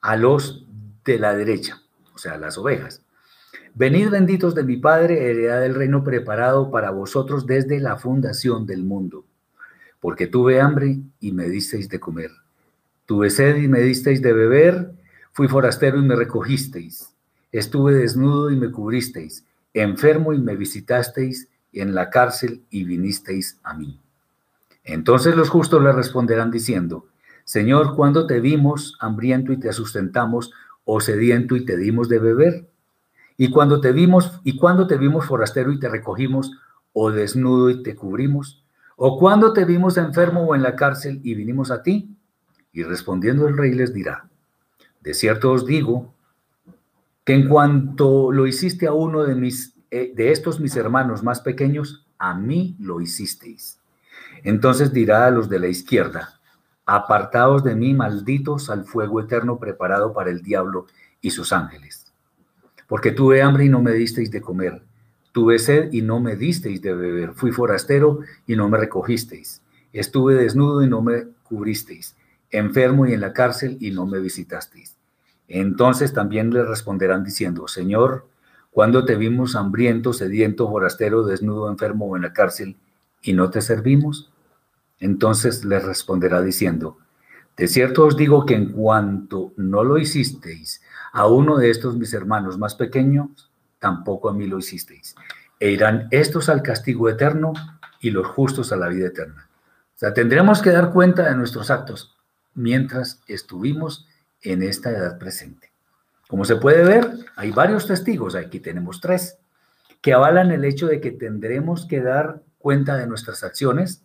Speaker 1: a los de la derecha, sea, las ovejas, Venid benditos de mi Padre, heredad del reino preparado para vosotros desde la fundación del mundo. Porque tuve hambre y me disteis de comer. Tuve sed y me disteis de beber. Fui forastero y me recogisteis. Estuve desnudo y me cubristeis. Enfermo y me visitasteis. En la cárcel y vinisteis a mí. Entonces los justos le responderán diciendo, Señor, ¿cuándo te vimos hambriento y te sustentamos, o sediento y te dimos de beber? Y cuando te vimos, y cuando te vimos forastero y te recogimos, o desnudo y te cubrimos, o cuando te vimos enfermo o en la cárcel y vinimos a ti. Y respondiendo el rey les dirá, de cierto os digo, que en cuanto lo hiciste a uno de mis eh, de estos mis hermanos más pequeños, a mí lo hicisteis. Entonces dirá a los de la izquierda, apartaos de mí, malditos, al fuego eterno preparado para el diablo y sus ángeles porque tuve hambre y no me disteis de comer, Tuve sed y no me disteis de beber. Fui forastero y no me recogisteis. Estuve desnudo y no me cubristeis. Enfermo y en la cárcel y no me visitasteis. Entonces también le responderán diciendo, Señor, cuando te vimos hambriento, sediento, forastero, desnudo, enfermo o en la cárcel y no te servimos? Entonces le responderá diciendo, de cierto os digo que en cuanto no lo hicisteis a uno de estos mis hermanos más pequeños, tampoco a mí lo hicisteis. E irán estos al castigo eterno y los justos a la vida eterna. O sea, tendremos que dar cuenta de nuestros actos mientras estuvimos en esta edad presente. Como se puede ver, hay varios testigos, aquí tenemos tres, que avalan el hecho de que tendremos que dar cuenta de nuestras acciones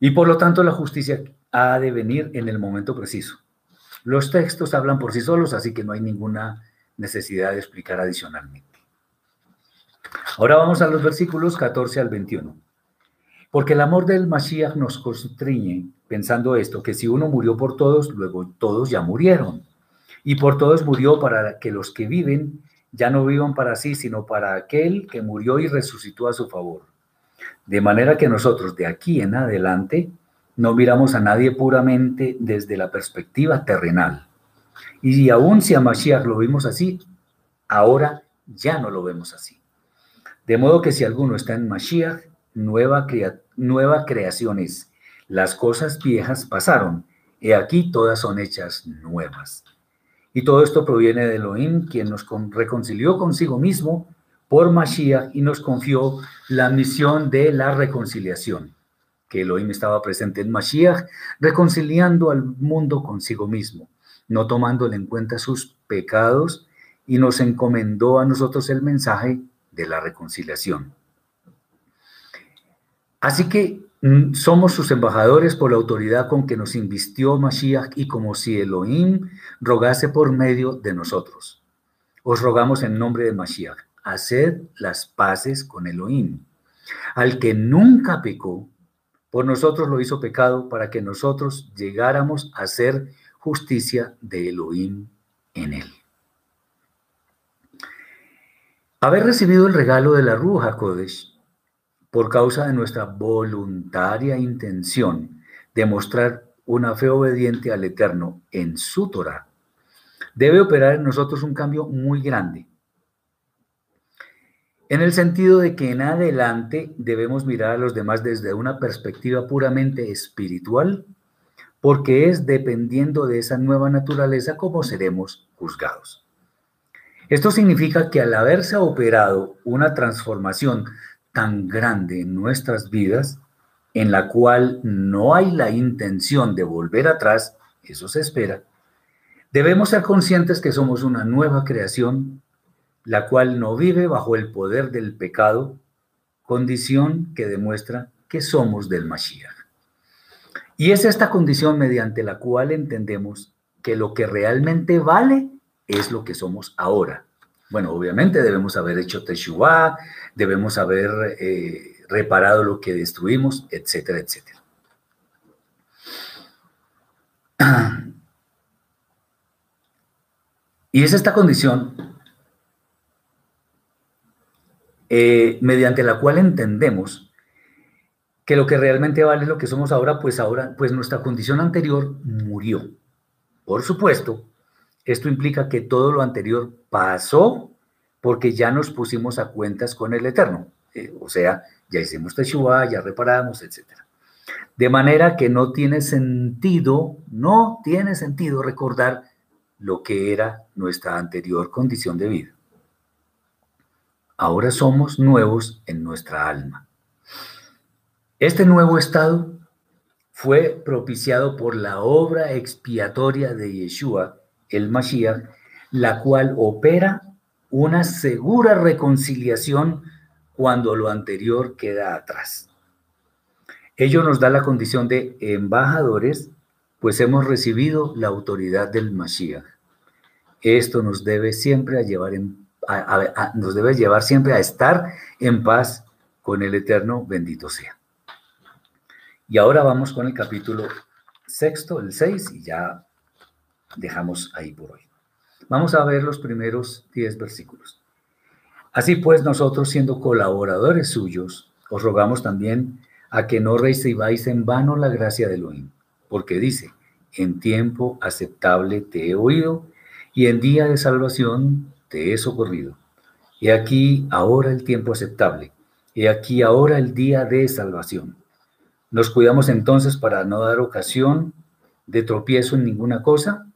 Speaker 1: y por lo tanto la justicia ha de venir en el momento preciso. Los textos hablan por sí solos, así que no hay ninguna necesidad de explicar adicionalmente. Ahora vamos a los versículos 14 al 21. Porque el amor del Mashiach nos constriñe pensando esto, que si uno murió por todos, luego todos ya murieron. Y por todos murió para que los que viven ya no vivan para sí, sino para aquel que murió y resucitó a su favor. De manera que nosotros de aquí en adelante no miramos a nadie puramente desde la perspectiva terrenal. Y aún si a Mashiach lo vimos así, ahora ya no lo vemos así. De modo que si alguno está en Mashiach, nueva, nueva creación es. Las cosas viejas pasaron, y aquí todas son hechas nuevas. Y todo esto proviene de Elohim, quien nos reconcilió consigo mismo por Mashiach y nos confió la misión de la reconciliación, que Elohim estaba presente en Mashiach, reconciliando al mundo consigo mismo, no tomándole en cuenta sus pecados, y nos encomendó a nosotros el mensaje de la reconciliación. Así que mm, somos sus embajadores por la autoridad con que nos invistió Mashiach y como si Elohim rogase por medio de nosotros. Os rogamos en nombre de Mashiach haced las paces con Elohim. Al que nunca pecó, por nosotros lo hizo pecado para que nosotros llegáramos a ser justicia de Elohim en él. Haber recibido el regalo de la Ruja Kodesh por causa de nuestra voluntaria intención de mostrar una fe obediente al Eterno en su Torah, debe operar en nosotros un cambio muy grande en el sentido de que en adelante debemos mirar a los demás desde una perspectiva puramente espiritual, porque es dependiendo de esa nueva naturaleza como seremos juzgados. Esto significa que al haberse operado una transformación tan grande en nuestras vidas, en la cual no hay la intención de volver atrás, eso se espera, debemos ser conscientes que somos una nueva creación la cual no vive bajo el poder del pecado, condición que demuestra que somos del Mashiach. Y es esta condición mediante la cual entendemos que lo que realmente vale es lo que somos ahora. Bueno, obviamente debemos haber hecho Teshuvah, debemos haber eh, reparado lo que destruimos, etcétera, etcétera. Y es esta condición eh, mediante la cual entendemos que lo que realmente vale lo que somos ahora, pues ahora, pues nuestra condición anterior murió. Por supuesto, esto implica que todo lo anterior pasó porque ya nos pusimos a cuentas con el Eterno. Eh, o sea, ya hicimos Teshuvah, ya reparamos, etc. De manera que no tiene sentido, no tiene sentido recordar lo que era nuestra anterior condición de vida. Ahora somos nuevos en nuestra alma. Este nuevo estado fue propiciado por la obra expiatoria de Yeshua, el Mashiach, la cual opera una segura reconciliación cuando lo anterior queda atrás. Ello nos da la condición de embajadores, pues hemos recibido la autoridad del Mashiach. Esto nos debe siempre a llevar en nos debe llevar siempre a estar en paz con el Eterno, bendito sea. Y ahora vamos con el capítulo sexto, el seis, y ya dejamos ahí por hoy. Vamos a ver los primeros diez versículos. Así pues, nosotros siendo colaboradores suyos, os rogamos también a que no recibáis en vano la gracia de Elohim, porque dice, en tiempo aceptable te he oído y en día de salvación te he socorrido. He aquí ahora el tiempo aceptable, he aquí ahora el día de salvación. Nos cuidamos entonces para no dar ocasión de tropiezo en ninguna cosa,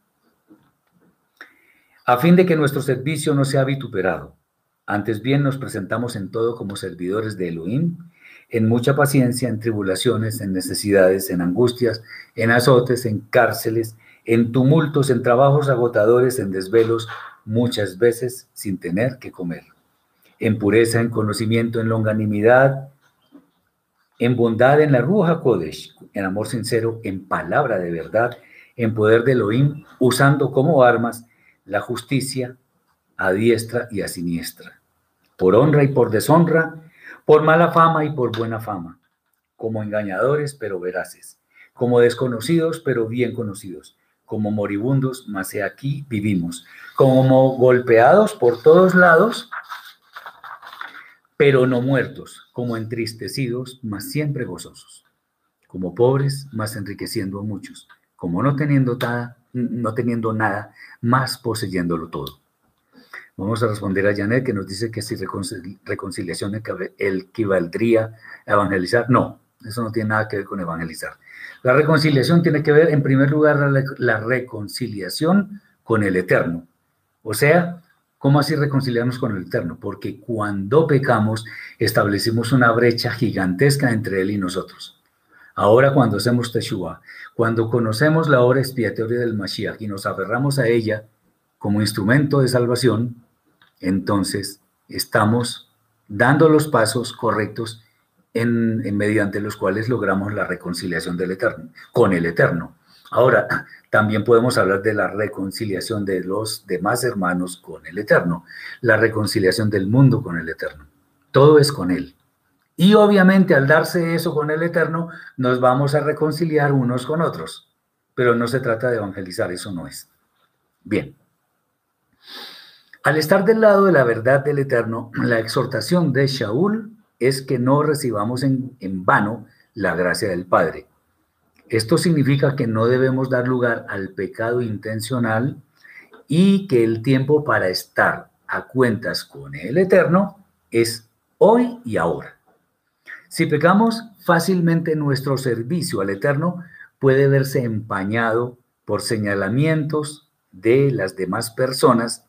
Speaker 1: a fin de que nuestro servicio no sea vituperado. Antes bien nos presentamos en todo como servidores de Elohim, en mucha paciencia, en tribulaciones, en necesidades, en angustias, en azotes, en cárceles, en tumultos, en trabajos agotadores, en desvelos, muchas veces sin tener que comer. En pureza, en conocimiento, en longanimidad, en bondad, en la Ruja Kodesh, en amor sincero, en palabra de verdad, en poder de Elohim, usando como armas la justicia a diestra y a siniestra, por honra y por deshonra, por mala fama y por buena fama, como engañadores pero veraces, como desconocidos pero bien conocidos, como moribundos, mas he aquí vivimos, como golpeados por todos lados, pero no muertos, como entristecidos, mas siempre gozosos, como pobres, mas enriqueciendo a muchos, como no teniendo nada, no teniendo nada, más poseyéndolo todo. Vamos a responder a Janet que nos dice que si reconciliación equivaldría a evangelizar. No, eso no tiene nada que ver con evangelizar. La reconciliación tiene que ver, en primer lugar, la, la reconciliación con el Eterno. O sea, ¿cómo así reconciliarnos con el Eterno? Porque cuando pecamos, establecimos una brecha gigantesca entre Él y nosotros. Ahora cuando hacemos Teshua, cuando conocemos la hora expiatoria del Mashiach y nos aferramos a ella como instrumento de salvación, entonces estamos dando los pasos correctos en, mediante los cuales logramos la reconciliación del Eterno, con el Eterno. Ahora, también podemos hablar de la reconciliación de los demás hermanos con el Eterno, la reconciliación del mundo con el Eterno. Todo es con Él. Y obviamente al darse eso con el Eterno, nos vamos a reconciliar unos con otros. Pero no se trata de evangelizar, eso no es. Bien. Al estar del lado de la verdad del Eterno, la exhortación de Shaul es que no recibamos en, en, vano la gracia del Padre. Esto significa que no debemos dar lugar al pecado intencional y que el tiempo para estar a cuentas con el Eterno es hoy y ahora. Si pecamos, fácilmente nuestro servicio al Eterno puede verse empañado por señalamientos de las demás personas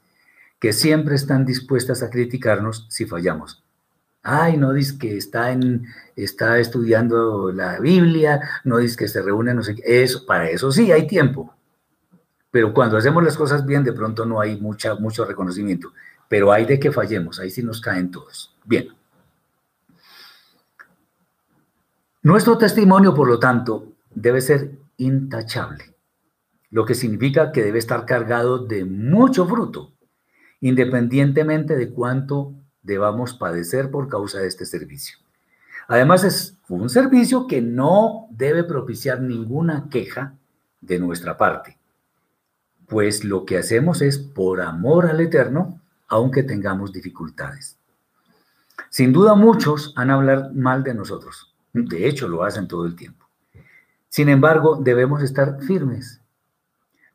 Speaker 1: que siempre están dispuestas a criticarnos si fallamos. Ay, no dice que está, en, está estudiando la Biblia, no dice que se reúne, no sé qué. Eso, para eso sí hay tiempo. Pero cuando hacemos las cosas bien, de pronto no hay mucha, mucho reconocimiento. Pero hay de que fallemos, ahí sí nos caen todos. Bien. Nuestro testimonio, por lo tanto, debe ser intachable, lo que significa que debe estar cargado de mucho fruto independientemente de cuánto debamos padecer por causa de este servicio. Además, es un servicio que no debe propiciar ninguna queja de nuestra parte, pues lo que hacemos es por amor al Eterno, aunque tengamos dificultades. Sin duda muchos han hablado mal de nosotros, de hecho lo hacen todo el tiempo. Sin embargo, debemos estar firmes,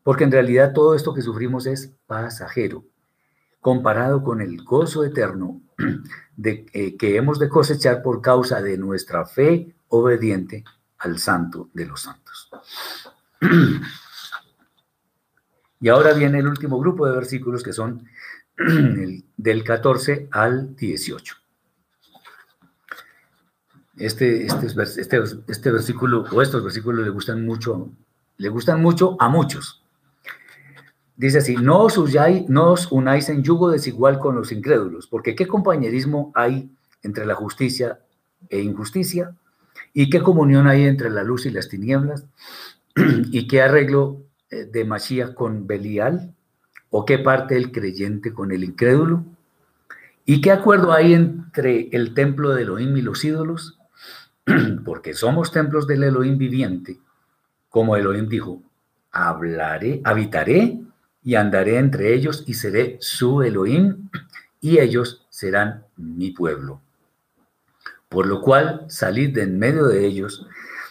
Speaker 1: porque en realidad todo esto que sufrimos es pasajero comparado con el gozo eterno de, eh, que hemos de cosechar por causa de nuestra fe obediente al santo de los santos. Y ahora viene el último grupo de versículos que son del 14 al 18. Este, este, este, este versículo o estos versículos le gustan mucho, le gustan mucho a muchos. Dice así, no os, no os unáis en yugo desigual con los incrédulos, porque ¿qué compañerismo hay entre la justicia e injusticia? ¿Y qué comunión hay entre la luz y las tinieblas? ¿Y qué arreglo eh, de Mashiach con Belial? ¿O qué parte el creyente con el incrédulo? ¿Y qué acuerdo hay entre el templo de Elohim y los ídolos? Porque somos templos del Elohim viviente, como Elohim dijo, hablaré, habitaré y andaré entre ellos y seré su Elohim y ellos serán mi pueblo. Por lo cual salid de en medio de ellos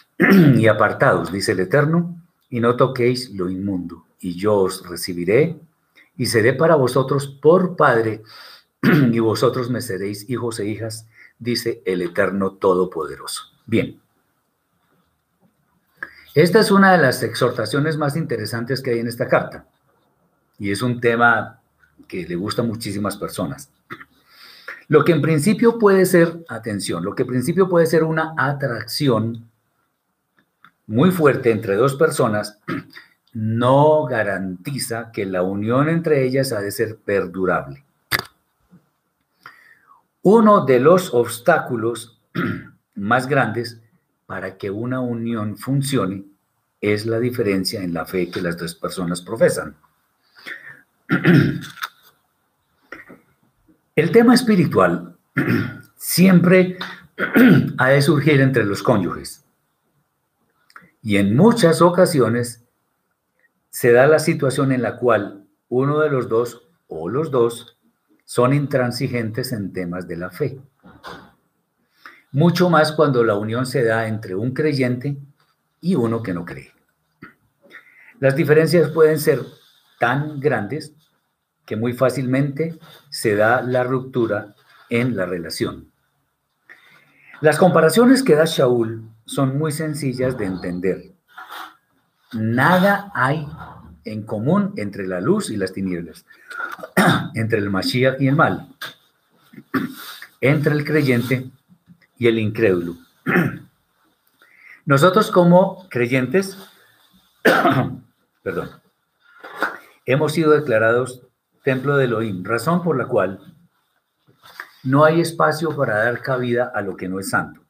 Speaker 1: y apartados, dice el Eterno, y no toquéis lo inmundo, y yo os recibiré y seré para vosotros por Padre, y vosotros me seréis hijos e hijas, dice el Eterno Todopoderoso. Bien. Esta es una de las exhortaciones más interesantes que hay en esta carta, y es un tema que le gusta a muchísimas personas. Lo que en principio puede ser, atención, lo que en principio puede ser una atracción muy fuerte entre dos personas, no garantiza que la unión entre ellas ha de ser perdurable. Uno de los obstáculos más grandes para que una unión funcione es la diferencia en la fe que las dos personas profesan. El tema espiritual siempre ha de surgir entre los cónyuges. Y en muchas ocasiones se da la situación en la cual uno de los dos o los dos son intransigentes en temas de la fe. Mucho más cuando la unión se da entre un creyente y uno que no cree. Las diferencias pueden ser tan grandes que muy fácilmente se da la ruptura en la relación. Las comparaciones que da Shaul son muy sencillas de entender. Nada hay en común entre la luz y las tinieblas, entre el Mashiach y el mal, entre el creyente y el incrédulo. Nosotros como creyentes, perdón, hemos sido declarados templo de Elohim, razón por la cual no hay espacio para dar cabida a lo que no es santo.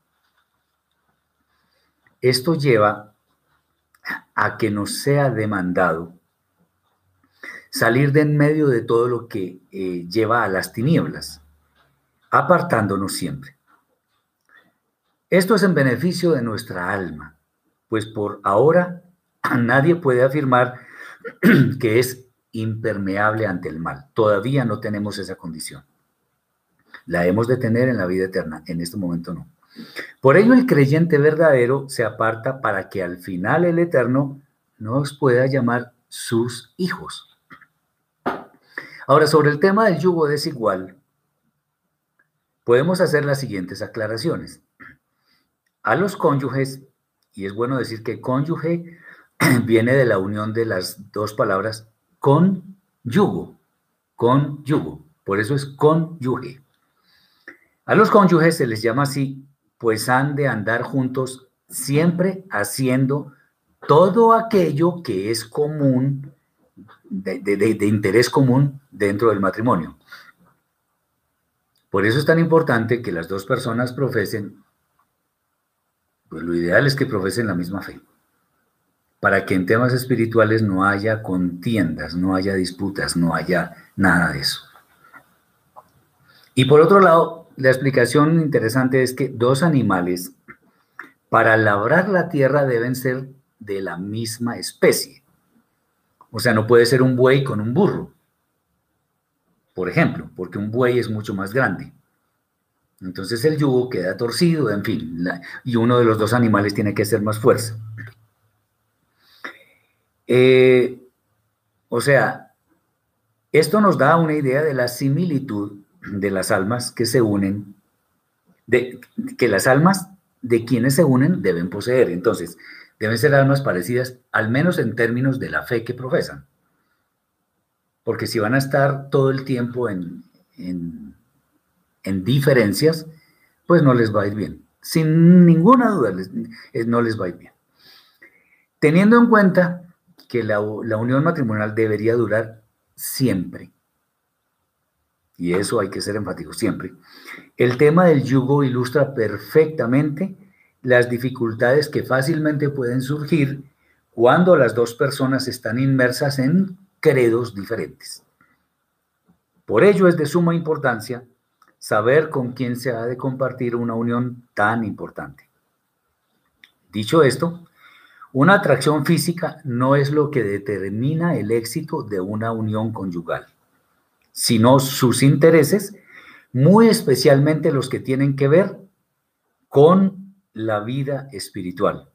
Speaker 1: Esto lleva a que nos sea demandado salir de en medio de todo lo que eh, lleva a las tinieblas, apartándonos siempre. Esto es en beneficio de nuestra alma, pues por ahora nadie puede afirmar que es impermeable ante el mal. Todavía no tenemos esa condición. La hemos de tener en la vida eterna, en este momento no. Por ello el creyente verdadero se aparta para que al final el eterno nos pueda llamar sus hijos. Ahora, sobre el tema del yugo desigual, podemos hacer las siguientes aclaraciones. A los cónyuges, y es bueno decir que cónyuge viene de la unión de las dos palabras con yugo, con yugo. Por eso es cónyuge. A los cónyuges se les llama así, pues han de andar juntos siempre haciendo todo aquello que es común, de, interés común dentro del matrimonio. Por eso es tan importante que las dos personas profesen, pues lo ideal es que profesen la misma fe para que en temas espirituales no haya contiendas, no haya disputas, no haya nada de eso. Y por otro lado, la explicación interesante es que dos animales para labrar la tierra deben ser de la misma especie. O sea, no puede ser un buey con un burro, por ejemplo, porque un buey es mucho más grande. Entonces el yugo queda torcido, en fin, y uno de los dos animales tiene que hacer más fuerza. Eh, o sea, esto nos da una idea de la similitud de las almas que se unen, de, que las almas de quienes se unen deben poseer. Entonces, deben ser almas parecidas, al menos en términos de la fe que profesan. Porque si van a estar todo el tiempo en, en, en diferencias, pues no les va a ir bien. Sin ninguna duda, no les va a ir bien. Teniendo en cuenta que la, unión matrimonial debería durar siempre. Y eso hay que ser enfático siempre. El tema del yugo ilustra perfectamente las dificultades que fácilmente pueden surgir cuando las dos personas están inmersas en credos diferentes. Por ello es de suma importancia saber con quién se ha de compartir una unión tan importante. Dicho esto, una atracción física no es lo que determina el éxito de una unión conyugal. sino sus intereses, muy especialmente los que tienen que ver con la vida espiritual.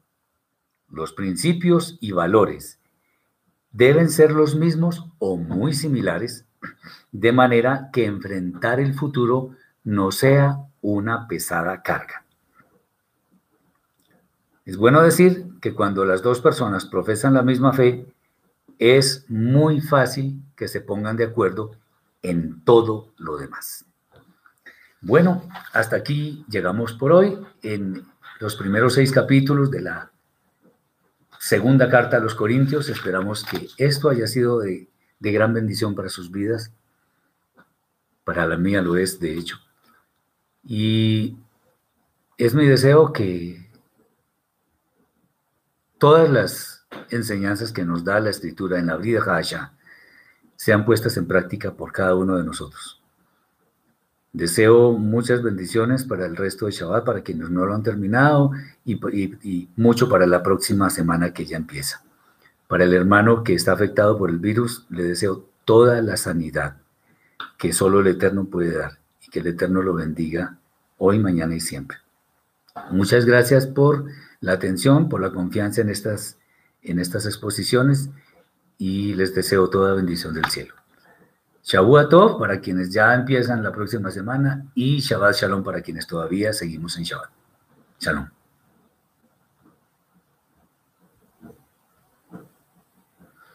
Speaker 1: Los principios y valores deben ser los mismos o muy similares, de manera que enfrentar el futuro no sea una pesada carga. Es bueno decir que cuando las dos personas profesan la misma fe, es muy fácil que se pongan de acuerdo en todo lo demás. Bueno, hasta aquí llegamos por hoy en los primeros seis capítulos de la segunda carta a los Corintios. Esperamos que esto haya sido de, de gran bendición para sus vidas. Para la mía lo es, de hecho. Y es mi deseo que todas las enseñanzas que nos da la escritura en la vida Hasha sean puestas en práctica por cada uno de nosotros. Deseo muchas bendiciones para el resto de Shabbat, para quienes no lo han terminado, y, y, mucho para la próxima semana que ya empieza. Para el hermano que está afectado por el virus, le deseo toda la sanidad que solo el Eterno puede dar y que el Eterno lo bendiga hoy, mañana y siempre. Muchas gracias por la atención, por la confianza en estas, en estas exposiciones y les deseo toda bendición del cielo. Shavuot para quienes ya empiezan la próxima semana y Shabbat Shalom para quienes todavía seguimos en Shabbat. Shalom.